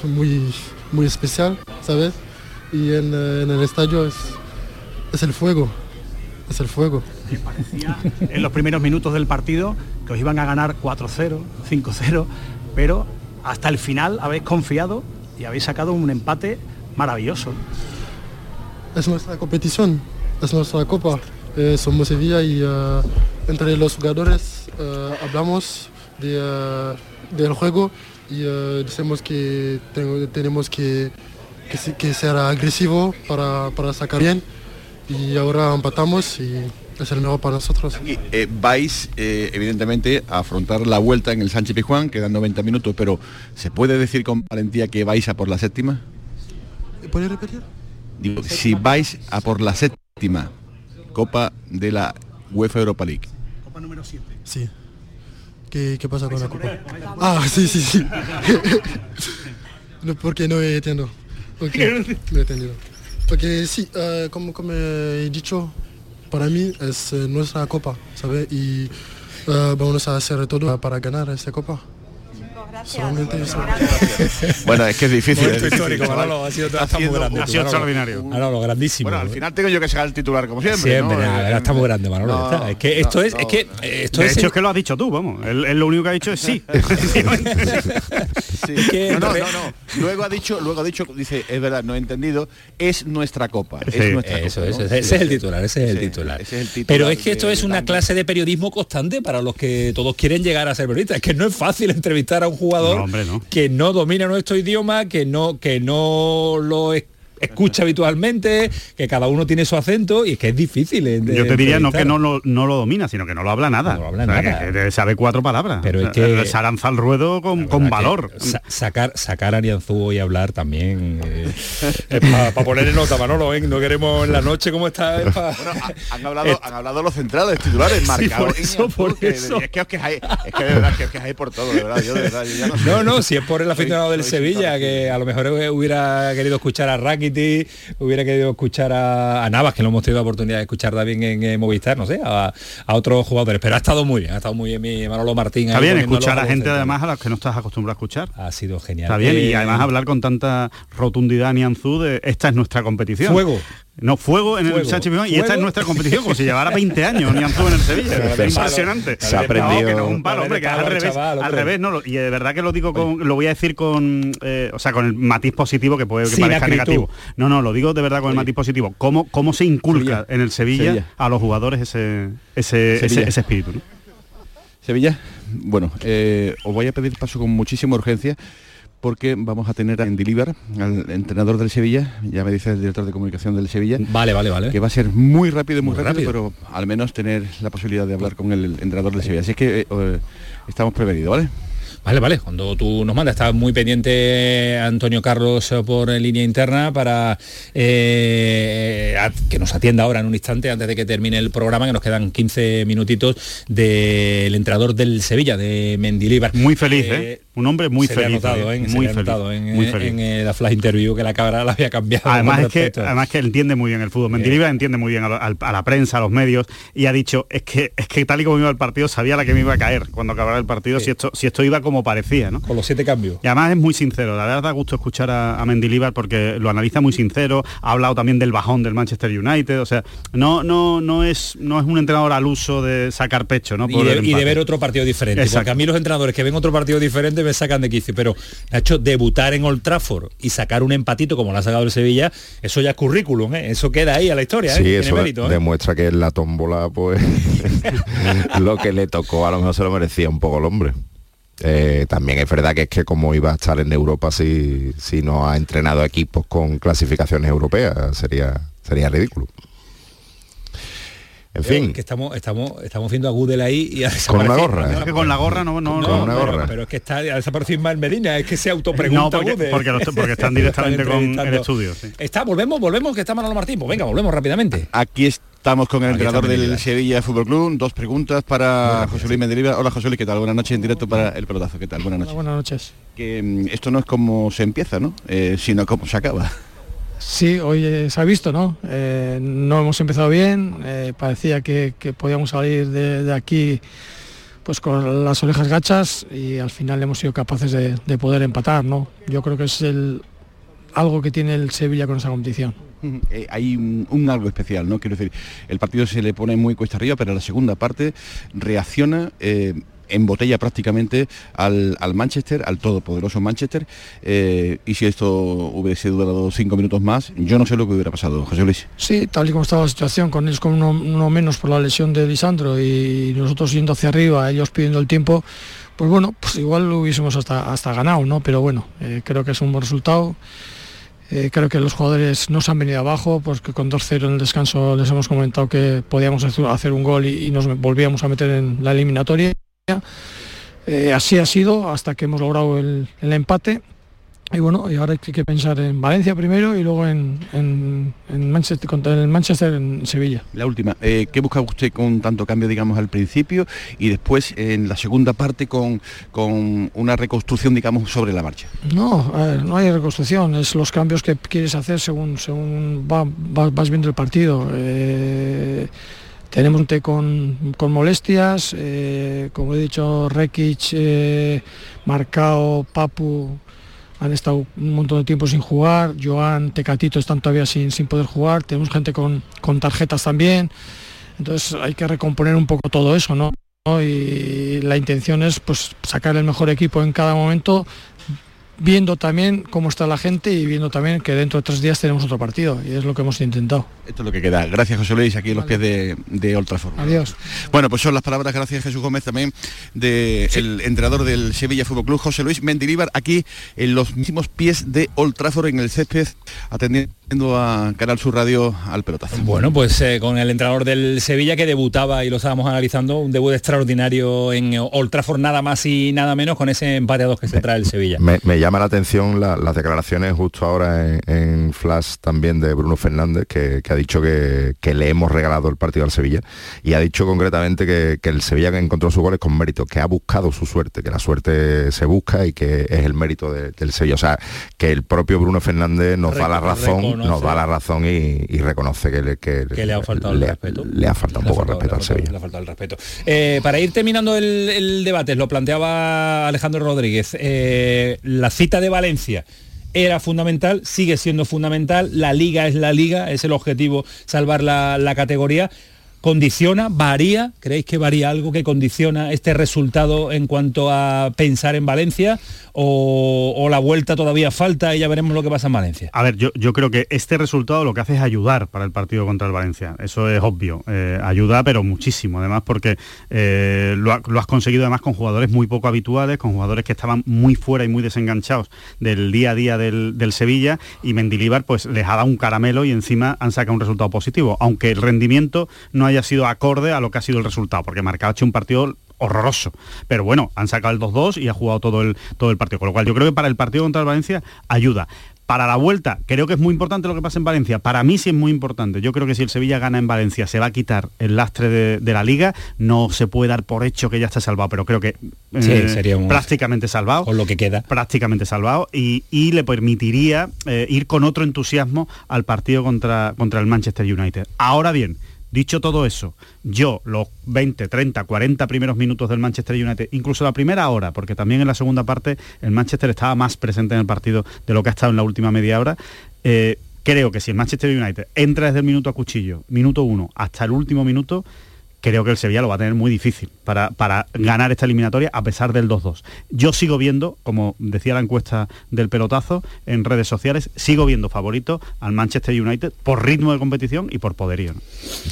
muy, muy especial, ¿sabes? Y en, eh, en el estadio es, es el fuego, es el fuego. en los primeros minutos del partido que os iban a ganar 4-0, 5-0, pero hasta el final habéis confiado y habéis sacado un empate maravilloso. Es nuestra competición, es nuestra copa. Eh, somos Sevilla y eh, entre los jugadores eh, hablamos de, eh, del juego y decimos que tengo- tenemos que, que, que ser agresivo para, para sacar bien y ahora empatamos y es el mejor para nosotros. Eh, vais, eh, evidentemente, a afrontar la vuelta en el Sánchez Pizjuán, quedan 90 minutos, pero ¿se puede decir con valentía que vais a por la séptima? ¿Puedes repetir? Digo, si vais a por la séptima Copa de la UEFA Europa League. Sí. ¿Qué, qué pasa con la copa? Ah, sí, sí, sí. no, porque no he entendido. Ok, no he entendido. Porque sí, eh, como, como he dicho, para mí es eh, nuestra copa, ¿sabes? Y eh, vamos a hacer todo para ganar esta copa. Solamente eso. Bueno, es que es difícil. Momento es difícil, histórico, chaval. Manolo, ha sido, ha grande. tú, Manolo. Manolo, grandísimo. Bueno, al final tengo yo que sacar el titular como siempre. Siempre, ¿no? nada, Eh, está muy grande, Manolo. no, ya está. Es que esto no, es, es que eh, esto de es hecho el- es que lo has dicho tú, vamos. Él, él lo único que ha dicho es sí. Sí. que- No, no, no, no. Luego ha dicho, luego ha dicho, dice, es verdad, no he entendido, es nuestra copa. Sí, es nuestra eso, copa, eso, ¿no? ese, es el titular, ese es el titular. ese es el titular Pero es que esto es una clase de periodismo constante para los que todos quieren llegar a ser periodistas. Es que no es fácil entrevistar a un jugador No, hombre, no. que no domina nuestro idioma, que no, que no lo es- escucha habitualmente, que cada uno tiene su acento y es que es difícil. eh, de Yo te diría no que no lo, no lo domina, sino que no lo habla nada. No lo habla O sea, nada. que- que sabe cuatro palabras. Pero es O sea, que- se lanza al ruedo con, con valor. sa- sacar sacar a Arianzú y hablar también para ponerle nota Manolo ¿eh? no queremos en la noche como está es pa- Han hablado, han hablado los centrales titulares, Sí, marcados. por eso, por que- eso. Es que os quejáis, es que de verdad que os quejáis por todo, de verdad, yo de verdad, yo ya no sé. No, no, si es por el aficionado del soy Sevilla, que a lo mejor hubiera querido escuchar a Hubiera querido escuchar a, a Navas, que lo hemos tenido la oportunidad de escuchar también en eh, Movistar, no sé, a, a otros jugadores. Pero ha estado muy bien, ha estado muy bien mi Manolo Martín. Está bien escuchar a gente además a las que no estás acostumbrado a escuchar. Ha sido genial. Está bien, y Eh, además hablar con tanta rotundidad Nianzú de esta es nuestra competición. Fuego. No, fuego en el. Sánchez Pizjuán y esta es nuestra competición, como si llevara 20 años Nianzú en el Sevilla. Se ha- Impresionante. se ha No, que no es un palo, hombre, que es al revés. chaval, al revés, no, lo- y de verdad que lo digo con, lo voy a decir con eh, o sea, con el matiz positivo que puede que Sin parezca acritud. negativo. No, no, lo digo de verdad con el matiz positivo. ¿Cómo, cómo se inculca en el Sevilla, Sevilla. a los jugadores ese, ese, ese, espíritu? ¿no? Sevilla, bueno, eh, os voy a pedir paso con muchísima urgencia porque vamos a tener a Endilibar, al entrenador del Sevilla, ya me dice el director de comunicación del Sevilla, Vale, vale, vale. que va a ser muy rápido, muy, Muy rápido, rápido. pero al menos tener la posibilidad de hablar con el entrenador del Sevilla. Así que eh, eh, estamos prevenidos, ¿vale? Vale, vale, cuando tú nos mandas, está muy pendiente Antonio Carlos eh, por línea interna para eh, a- que nos atienda ahora en un instante antes de que termine el programa, que nos quedan 15 minutitos del entrenador del Sevilla, de Mendilíbar. Muy feliz, Eh, ¿eh? Un hombre muy se feliz. notado, ¿eh? ¿eh? Se muy le ha feliz. en, muy eh, feliz. en, eh, la flash interview que la cámara la había cambiado. Además es, que, además que entiende muy bien el fútbol. Mendilibar entiende muy bien a, lo- a la prensa, a los medios, y ha dicho, es que, es que tal y como iba el partido, sabía la que me iba a caer cuando acabara el partido, si, esto, si esto iba como parecía, ¿no? Con los siete cambios. Y además es muy sincero, la verdad da gusto escuchar a, a Mendilibar porque lo analiza muy sincero, ha hablado también del bajón del Manchester United, o sea, no, no, no es, no es un entrenador al uso de sacar pecho, ¿no? y por de, el y de ver otro partido diferente. Exacto. Porque a mí los entrenadores que ven otro partido diferente me sacan de quicio. Pero Nacho, debutar en Old Trafford y sacar un empatito como lo ha sacado el Sevilla, eso ya es currículum, ¿eh? eso queda ahí a la historia. ¿eh? Sí, eso mérito, ¿eh? demuestra que en la tómbola, pues, lo que le tocó a lo mejor se lo merecía un poco el hombre. Eh, también es verdad que es que como iba a estar en Europa si, si no ha entrenado equipos con clasificaciones europeas, sería, sería ridículo. En Pero fin, que estamos, estamos, estamos viendo a Gudel ahí y ha Con una gorra. Es que con la gorra no, no, No, no, una pero, gorra. pero es que está ha desaparecido Ismael Medina, es que se autopregunta No, porque- Gudel. porque lo- porque están directamente con el estudio, sí. Está, volvemos, volvemos, que está Manolo Martín. Pues venga, volvemos rápidamente. Aquí estamos con el Aquí entrenador del. Sevilla Fútbol Club. Dos preguntas para José Luis Mendilibar. Hola José Luis, ¿qué tal? Buenas noches en directo para el pelotazo. ¿Qué tal? Buenas noches. Buenas noches. Que mm, esto no es como se empieza, ¿no? Eh, sino como se acaba. Sí, hoy se ha visto, ¿no? Eh, no hemos empezado bien, eh, parecía que, podíamos salir de, aquí pues con las orejas gachas y al final hemos sido capaces de, de poder empatar, ¿no? Yo creo que es algo que tiene el Sevilla con esa competición. Eh, hay un, algo especial, ¿no? Quiero decir, el partido se le pone muy cuesta arriba, pero la segunda parte reacciona. Embotella prácticamente al, al Manchester, al todopoderoso Manchester, eh, y si esto hubiese durado cinco minutos más, yo no sé lo que hubiera pasado, José Luis. Sí, tal y como estaba la situación, con ellos con uno, menos por la lesión de Lisandro y nosotros yendo hacia arriba, ellos pidiendo el tiempo, pues bueno, pues igual lo hubiésemos hasta, hasta ganado, ¿no? Pero bueno, eh, creo que es un buen resultado. Eh, creo que los jugadores no se han venido abajo, porque con 2-0 en el descanso les hemos comentado que podíamos hacer- un gol y nos volvíamos a meter en la eliminatoria. Eh, así ha sido hasta que hemos logrado el, el empate. Y bueno, y ahora hay que pensar en Valencia primero y luego en, en- en Manchester, contra el Manchester en Sevilla. La última, eh, ¿qué busca usted con tanto cambio, digamos, al principio y después en la segunda parte con, con una reconstrucción, digamos, sobre la marcha? No, ver, no hay reconstrucción, es los cambios que quieres hacer según, según va- va- vas viendo el partido. Eh, tenemos un té con, con molestias, eh, como he dicho, Rekic, eh, Marcao, Papu han estado un montón de tiempo sin jugar, Joan, Tecatito están todavía sin, sin poder jugar, tenemos gente con, con tarjetas también, entonces hay que recomponer un poco todo eso, ¿no? ¿no? Y la intención es pues sacar el mejor equipo en cada momento, viendo también cómo está la gente y viendo también que dentro de tres días tenemos otro partido y es lo que hemos intentado. Esto es lo que queda. Gracias, José Luis, aquí en los pies de, de Old Trafford. Adiós. Bueno, pues son las palabras, gracias Jesús Gómez también, del entrenador del Sevilla Fútbol Club, José Luis Mendilíbar, aquí en los mismos pies de Old Trafford, en el césped, atendiendo a Canal Sur Radio al pelotazo. Bueno, pues eh, con el entrenador del Sevilla que debutaba y lo estábamos analizando, un debut extraordinario en Old Trafford, nada más y nada menos con ese empate a dos que se trae el Sevilla. Me, me llama la atención la- las declaraciones justo ahora en, en Flash también de Bruno Fernández, que, que ha dicho que, que le hemos regalado el partido al Sevilla y ha dicho concretamente que, que el Sevilla que encontró sus goles con mérito, que ha buscado su suerte, que la suerte se busca y que es el mérito de- del Sevilla. O sea, que el propio Bruno Fernández nos da la razón, reconoce. nos da la razón y, y reconoce que le, que, Que le ha faltado el respeto. le ha faltado un poco faltado- respeto al Sevilla. le ha faltado el respeto. Eh, para ir terminando el, el debate, lo planteaba Alejandro Rodríguez, eh, la cita de Valencia era fundamental, sigue siendo fundamental, la liga es la liga, es el objetivo salvar la, la categoría. ¿Condiciona, varía? ¿Creéis que varía algo que condiciona este resultado en cuanto a pensar en Valencia? ¿O, la vuelta todavía falta y ya veremos lo que pasa en Valencia? A ver, yo, yo creo que este resultado lo que hace es ayudar para el partido contra el Valencia. Eso es obvio. Eh, ayuda, pero muchísimo. Además, porque eh, lo, ha- has conseguido además con jugadores muy poco habituales, con jugadores que estaban muy fuera y muy desenganchados del día a día del, del Sevilla. Y Mendilíbar pues les ha dado un caramelo y encima han sacado un resultado positivo. Aunque el rendimiento no haya sido acorde a lo que ha sido el resultado, porque Marcado ha hecho un partido horroroso. Pero bueno, han sacado el 2-2 y ha jugado todo el, todo el partido. Con lo cual yo creo que para el partido contra el Valencia ayuda. Para la vuelta, creo que es muy importante lo que pasa en Valencia. Para mí sí es muy importante. Yo creo que si el Sevilla gana en Valencia se va a quitar el lastre de, de la liga. No se puede dar por hecho que ya está salvado, pero creo que eh, Sí, sería un- prácticamente salvado. Con lo que queda. Prácticamente salvado. Y, y le permitiría eh, ir con otro entusiasmo al partido contra, contra el Manchester United. Ahora bien, Dicho todo eso, yo los 20, 30, 40 primeros minutos del Manchester United, incluso la primera hora, porque también en la segunda parte el Manchester estaba más presente en el partido de lo que ha estado en la última media hora, eh, creo que si el Manchester United entra desde el minuto a cuchillo, minuto uno, hasta el último minuto, creo que el Sevilla lo va a tener muy difícil para, para ganar esta eliminatoria a pesar del 2-2. Yo sigo viendo, como decía la encuesta del pelotazo en redes sociales, sigo viendo favorito al Manchester United por ritmo de competición y por poderío. ¿no?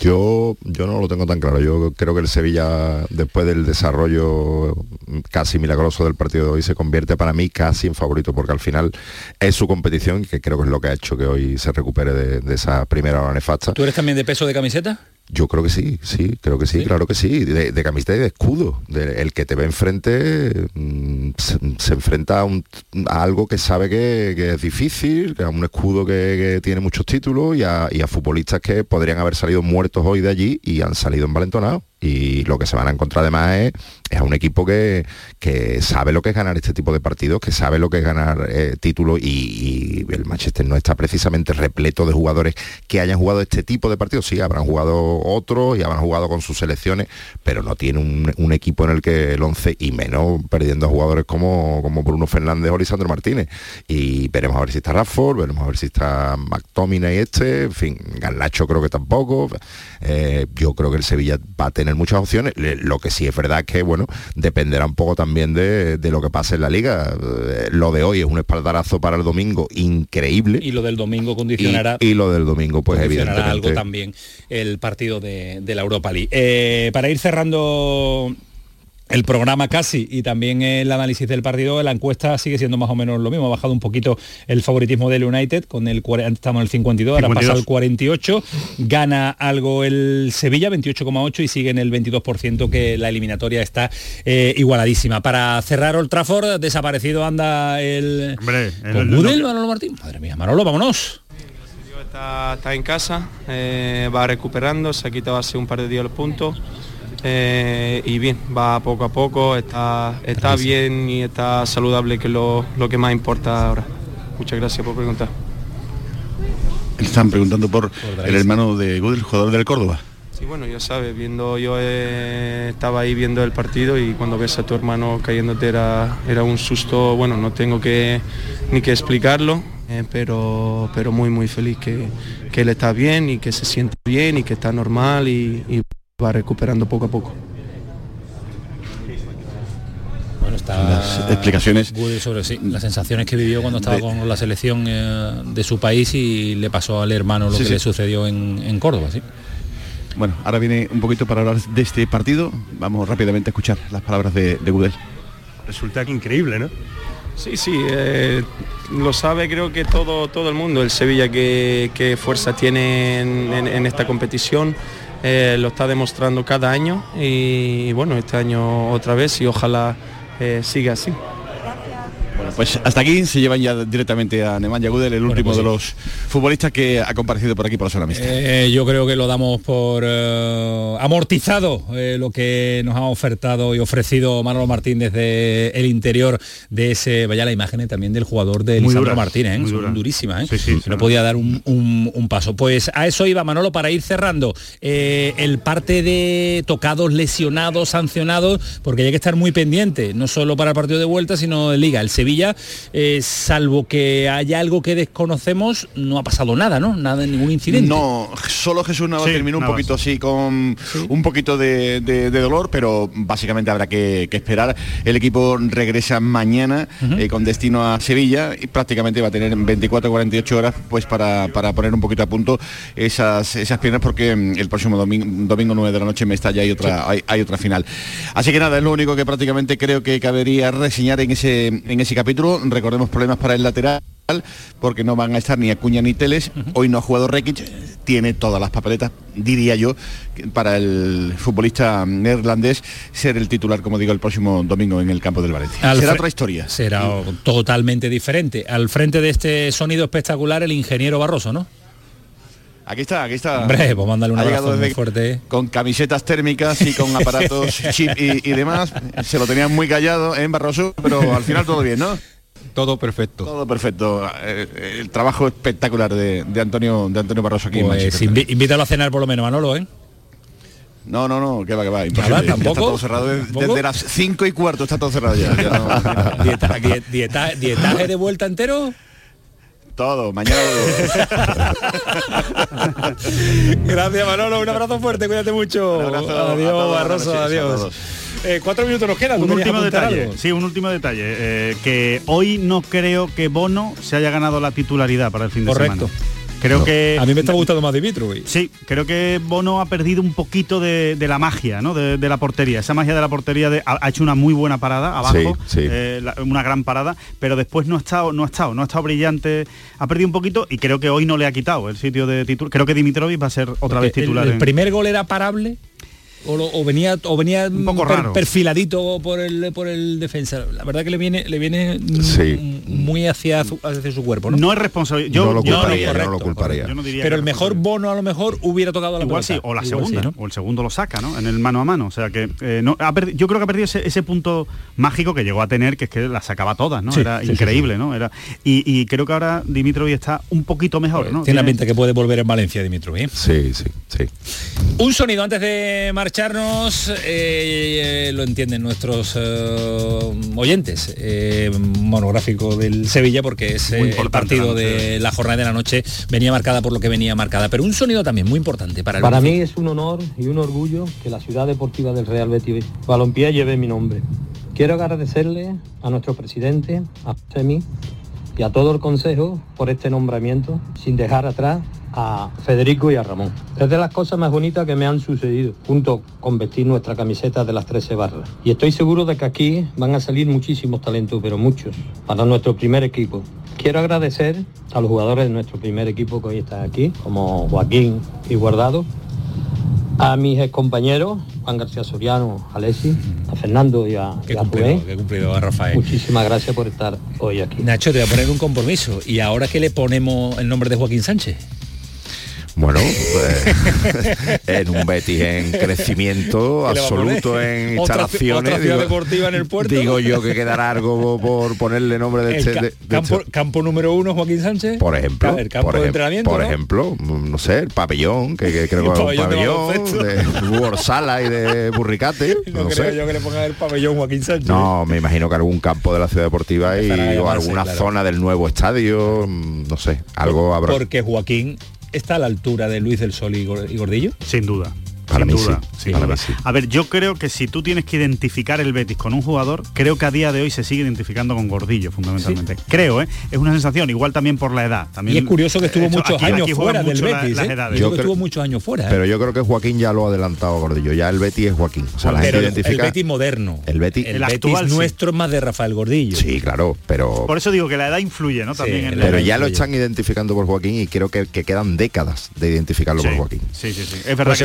Yo, yo no lo tengo tan claro. Yo creo que el Sevilla, después del desarrollo casi milagroso del partido de hoy, se convierte para mí casi en favorito, porque al final es su competición, que creo que es lo que ha hecho que hoy se recupere de, de esa primera hora nefasta. ¿Tú eres también de peso de camiseta? Yo creo que sí, sí, creo que sí, claro que sí, de, de camiseta y de escudo. De- el que te ve enfrente mm, se, se enfrenta a, un- a algo que sabe que, que es difícil, a un escudo que, que tiene muchos títulos y a, y a futbolistas que podrían haber salido muertos hoy de allí y han salido envalentonados. Y lo que se van a encontrar además es, es un equipo que, que sabe lo que es ganar este tipo de partidos, que sabe lo que es ganar eh, títulos y, y el Manchester no está precisamente repleto de jugadores que hayan jugado este tipo de partidos. Sí, habrán jugado otros y habrán jugado con sus selecciones, pero no tiene un, equipo en el que el 11 y menos perdiendo jugadores como, como Bruno Fernández o Lisandro Martínez. Y veremos a ver si está Rafford, veremos a ver si está McTominay este, en fin, Garnacho creo que tampoco. Eh, yo creo que el Sevilla va a tener tener muchas opciones. Lo que sí es verdad que, bueno, dependerá un poco también de, lo que pase en la liga. Eh, lo de hoy es un espaldarazo para el domingo increíble. Y lo del domingo condicionará. Y, lo del domingo, pues evidentemente. algo también el partido de, la Europa League. Eh, para ir cerrando el programa casi y también el análisis del partido, la encuesta sigue siendo más o menos lo mismo. Ha bajado un poquito el favoritismo del United, con el estamos en el 52, ahora ha pasado el 48, gana algo el Sevilla, 28,8 y sigue en el 22% que la eliminatoria está eh, igualadísima. Para cerrar Old Trafford, desaparecido anda el... Hombre, el, Manolo Martín. Madre mía, Manolo, vámonos. Está, está en casa, eh, va recuperando, se ha quitado hace un par de días los puntos eh, y bien, va poco a poco, está, está bien y está saludable, que es lo, que más importa ahora. Muchas gracias por preguntar. Están preguntando por, el hermano de Gudel, jugador del Córdoba. Sí, bueno, ya sabes, viendo yo eh, estaba ahí viendo el partido y cuando ves a tu hermano cayéndote era, era un susto, bueno, no tengo que ni que explicarlo, eh, pero, pero muy muy feliz que, que, él está bien y que se siente bien y que está normal y va recuperando poco a poco. Bueno, está las explicaciones sobre sí, las sensaciones que vivió cuando estaba con la selección eh, de su país y le pasó al hermano lo que le sucedió en, Córdoba, sí. Bueno, ahora viene un poquito para hablar de este partido. Vamos rápidamente a escuchar las palabras de, de Gudel. Resulta que increíble, ¿no? Sí, sí, eh, lo sabe creo que todo, todo el mundo, el Sevilla que, fuerza tiene en esta competición. Eh, lo está demostrando cada año y, bueno, este año otra vez y ojalá eh, siga así. Bueno, pues hasta aquí se llevan ya directamente a Nemanja Gudel, el último pues de los futbolistas que ha comparecido por aquí por la zona mixta. Eh, yo creo que lo damos por eh, amortizado eh, lo que nos ha ofertado y ofrecido Manolo Martín desde el interior de ese, vaya la imagen también del jugador de Lisandro Martínez, durísima, no podía dar un, paso. Pues a eso iba Manolo para ir cerrando el parte de tocados, lesionados, sancionados, porque hay que estar muy pendiente, no solo para el partido de vuelta, sino de liga. El Sevilla, eh, salvo que haya algo que desconocemos, no ha pasado nada, ¿no? Nada, ningún incidente. No, solo Jesús Navas terminó un poquito así con un poquito de, dolor, pero básicamente habrá que, esperar. El equipo regresa mañana eh, con destino a Sevilla y prácticamente va a tener 24-48 horas pues para, poner un poquito a punto esas, esas piernas porque mm, el próximo domingo, domingo 9 de la noche me está ya hay otra, hay, otra final. Así que nada, es lo único que prácticamente creo que cabería reseñar en ese, en ese capítulo. Recordemos problemas para el lateral porque no van a estar ni Acuña ni Teles. Hoy no ha jugado Rekic, tiene todas las papeletas, diría yo, para el futbolista neerlandés ser el titular, como digo, el próximo domingo en el campo del Valencia. será otra historia. Será totalmente diferente. Al frente de este sonido espectacular, el ingeniero Barroso, ¿no? Aquí está, aquí está. Hombre, pues mándale un abrazo muy fuerte. Con camisetas térmicas y con aparatos chip y, y, demás. Se lo tenían muy callado en Barroso, pero al final todo bien, ¿no? Todo perfecto. Todo perfecto. Eh, el, trabajo espectacular de, Antonio de Antonio Barroso aquí pues invítalo a cenar por lo menos, Manolo, ¿eh? No, no, no, que va, que va. Imposible. ¿Tampoco? Está todo cerrado. Desde, las 5 y cuarto está todo cerrado ya. dieta, ¿Dietaje de vuelta entero? Todo, mañana. Gracias Manolo, un abrazo fuerte, cuídate mucho. adiós, Barroso, adiós. Eh, cuatro minutos nos quedan. Un último detalle. Sí, un último detalle. Eh, que hoy no creo que Bono se haya ganado la titularidad para el fin de semana. Correcto. Creo que a mí me está gustando más Dimitro. Sí, creo que Bono ha perdido un poquito de, la magia, ¿no? De, la portería. Esa magia de la portería ha, hecho una muy buena parada abajo, eh, una gran parada, pero después no ha estado, no ha estado, no ha estado brillante. Ha perdido un poquito y creo que hoy no le ha quitado el sitio de titular. Creo que Dimitrovic va a ser otra vez titular. El, primer gol era parable o, venía o venía un poco perfiladito por el por el defensa. La verdad que le viene le viene muy hacia, hacia su cuerpo no, no es responsable yo, no lo culparía, no, lo culparía. pero el mejor bono a lo mejor hubiera tocado la igual sí o la segunda o el segundo lo saca no en el mano a mano. O sea que eh, no, yo creo que ha perdido ese, punto mágico que llegó a tener que es que la sacaba todas no era increíble no era y, creo que ahora Dimitrovic está un poquito mejor no tiene la pinta que puede volver en Valencia Dimitrovic sí sí sí. Un sonido antes de marcar marcharnos, eh, lo entienden nuestros eh, oyentes, eh, monográfico del Sevilla porque es eh, el partido de la jornada de la noche, venía marcada por lo que venía marcada, pero un sonido también muy importante para el Para mí es un honor y un orgullo que la ciudad deportiva del Real Betis Balompié lleve mi nombre. Quiero agradecerle a nuestro presidente, a Semi y a todo el consejo por este nombramiento, sin dejar atrás a Federico y a Ramón. Es de las cosas más bonitas que me han sucedido, junto con vestir nuestra camiseta de las 13 barras. Y estoy seguro de que aquí van a salir muchísimos talentos, pero muchos, para nuestro primer equipo. Quiero agradecer a los jugadores de nuestro primer equipo que hoy están aquí, como Joaquín y Guardado, a mis compañeros, Juan García Soriano, Alessi, a Fernando y a, y a he cumplido a Rafael. Muchísimas gracias por estar hoy aquí. Nacho, te voy a poner un compromiso. ¿Y ahora que le ponemos el nombre de Joaquín Sánchez? Bueno, pues, en un Betis en crecimiento ¿Qué le va a absoluto en Otra- instalaciones. otra ciudad deportiva en el puerto. Digo yo que quedará algo por ponerle nombre de este. ca- de- de campo, este- campo número uno, Joaquín Sánchez. por ejemplo, El campo por de entrenamiento. por ¿no? ejemplo, no sé, el pabellón, que, que creo que es un pabellón de Bursala y de Burricate, No, no, creo sé. yo que le ponga el pabellón Joaquín Sánchez. No, me imagino que algún campo de la ciudad deportiva y, o alguna claro. zona del nuevo estadio, no sé, algo habrá. Porque Joaquín está a la altura de Luis del Sol y Gor- y Gordillo. Sin duda. Para sin mí duda, sí, sin para duda. mí sí. A ver, yo creo que si tú tienes que identificar el Betis con un jugador, creo que a día de hoy se sigue identificando con Gordillo, fundamentalmente. Creo, ¿eh? Es una sensación, igual también por la edad. También, Y es curioso que estuvo muchos aquí- años aquí fuera del la- Betis. las ¿eh? edades. Yo Yo creo que estuvo muchos años fuera. ¿eh? Pero yo creo que Joaquín ya lo ha adelantado Gordillo, ya el Betis es Joaquín. O sea, la Pero gente el, identifica el Betis moderno. el Betis, El, El Betis actual, nuestro es más de Rafael Gordillo. Sí, claro, pero Por eso digo que la edad influye, ¿no? También en la pero ya lo están identificando por Joaquín y creo que, que quedan décadas de identificarlo por Joaquín. Sí, sí, sí. Es verdad Pues que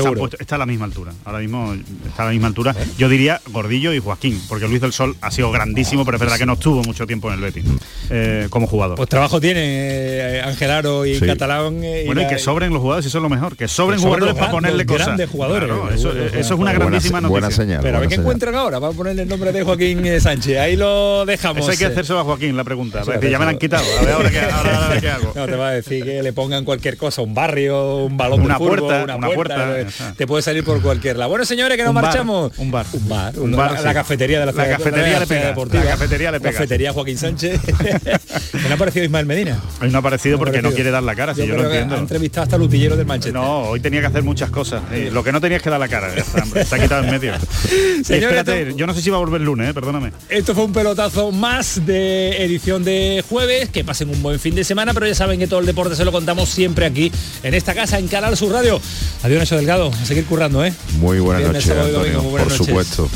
está a la misma altura. Ahora mismo está a la misma altura. Yo diría Gordillo y Joaquín, porque Luis del Sol ha sido grandísimo, pero es verdad que no estuvo mucho tiempo en el Betis eh, como jugador. Pues trabajo tiene eh, Ángel Aro y Sí. Catalán. eh, bueno, y que sobren los jugadores, eso es lo mejor. Que sobren Que jugadores para ponerle los cosas. grandes jugadores. Claro, eso, es una Buena grandísima se- noticia. buena señal, Pero a ver buena qué encuentran ahora. Vamos a ponerle el nombre de Joaquín eh, Sánchez. Ahí lo dejamos. Eso hay que eh. hacérselo a Joaquín la pregunta. Ya me la han quitado. A ver ahora qué, ahora- ahora qué hago. No, te va a decir que le pongan cualquier cosa, un barrio, un balón Una de fútbol, puerta, una, una puerta, puerta, eh, ajá. Puede salir por cualquier lado. Bueno, señores, que nos Un bar, marchamos. un bar. Un bar, Un bar, la, sí. la cafetería de la, La cafetería de le pega, deportiva. la cafetería le pega. Cafetería Joaquín Sánchez. ¿Qué le ha parecido Ismael Medina? Hoy no ha aparecido porque no quiere dar la cara, si yo, lo entiendo. Ha entrevistado hasta al utillero del Manchester. No, hoy tenía que hacer muchas cosas. Eh, lo que no tenía es que dar la cara. está, quitado en medio. Señores, espérate, yo no sé si va a volver el lunes, eh, perdóname. Esto fue un pelotazo más de edición de jueves. Que pasen un buen fin de semana, pero ya saben que todo el deporte se lo contamos siempre aquí, en esta casa, en Canal Sur Radio. Adiós, Nacho Delgado. A seguir currando, ¿eh? Muy buenas noches, Antonio, muy buenas por noches. supuesto.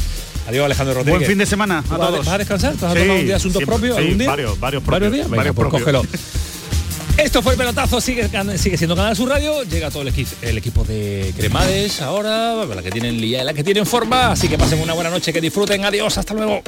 Adiós, Alejandro Rodríguez. Buen fin de semana a ¿Vas a- todos. ¿Vas a descansar? ¿Vas a Sí, un día de asuntos siempre- propios? sí, ¿Algún día? varios, varios ¿Varios propios, días? Venga, varios pues propios. cógelo. Esto fue el pelotazo, sigue, sigue siendo Canal Sur Radio, llega todo el, equi- el equipo de Cremades ahora, la que tienen lía, la que tienen forma, así que pasen una buena noche, que disfruten, adiós, hasta luego.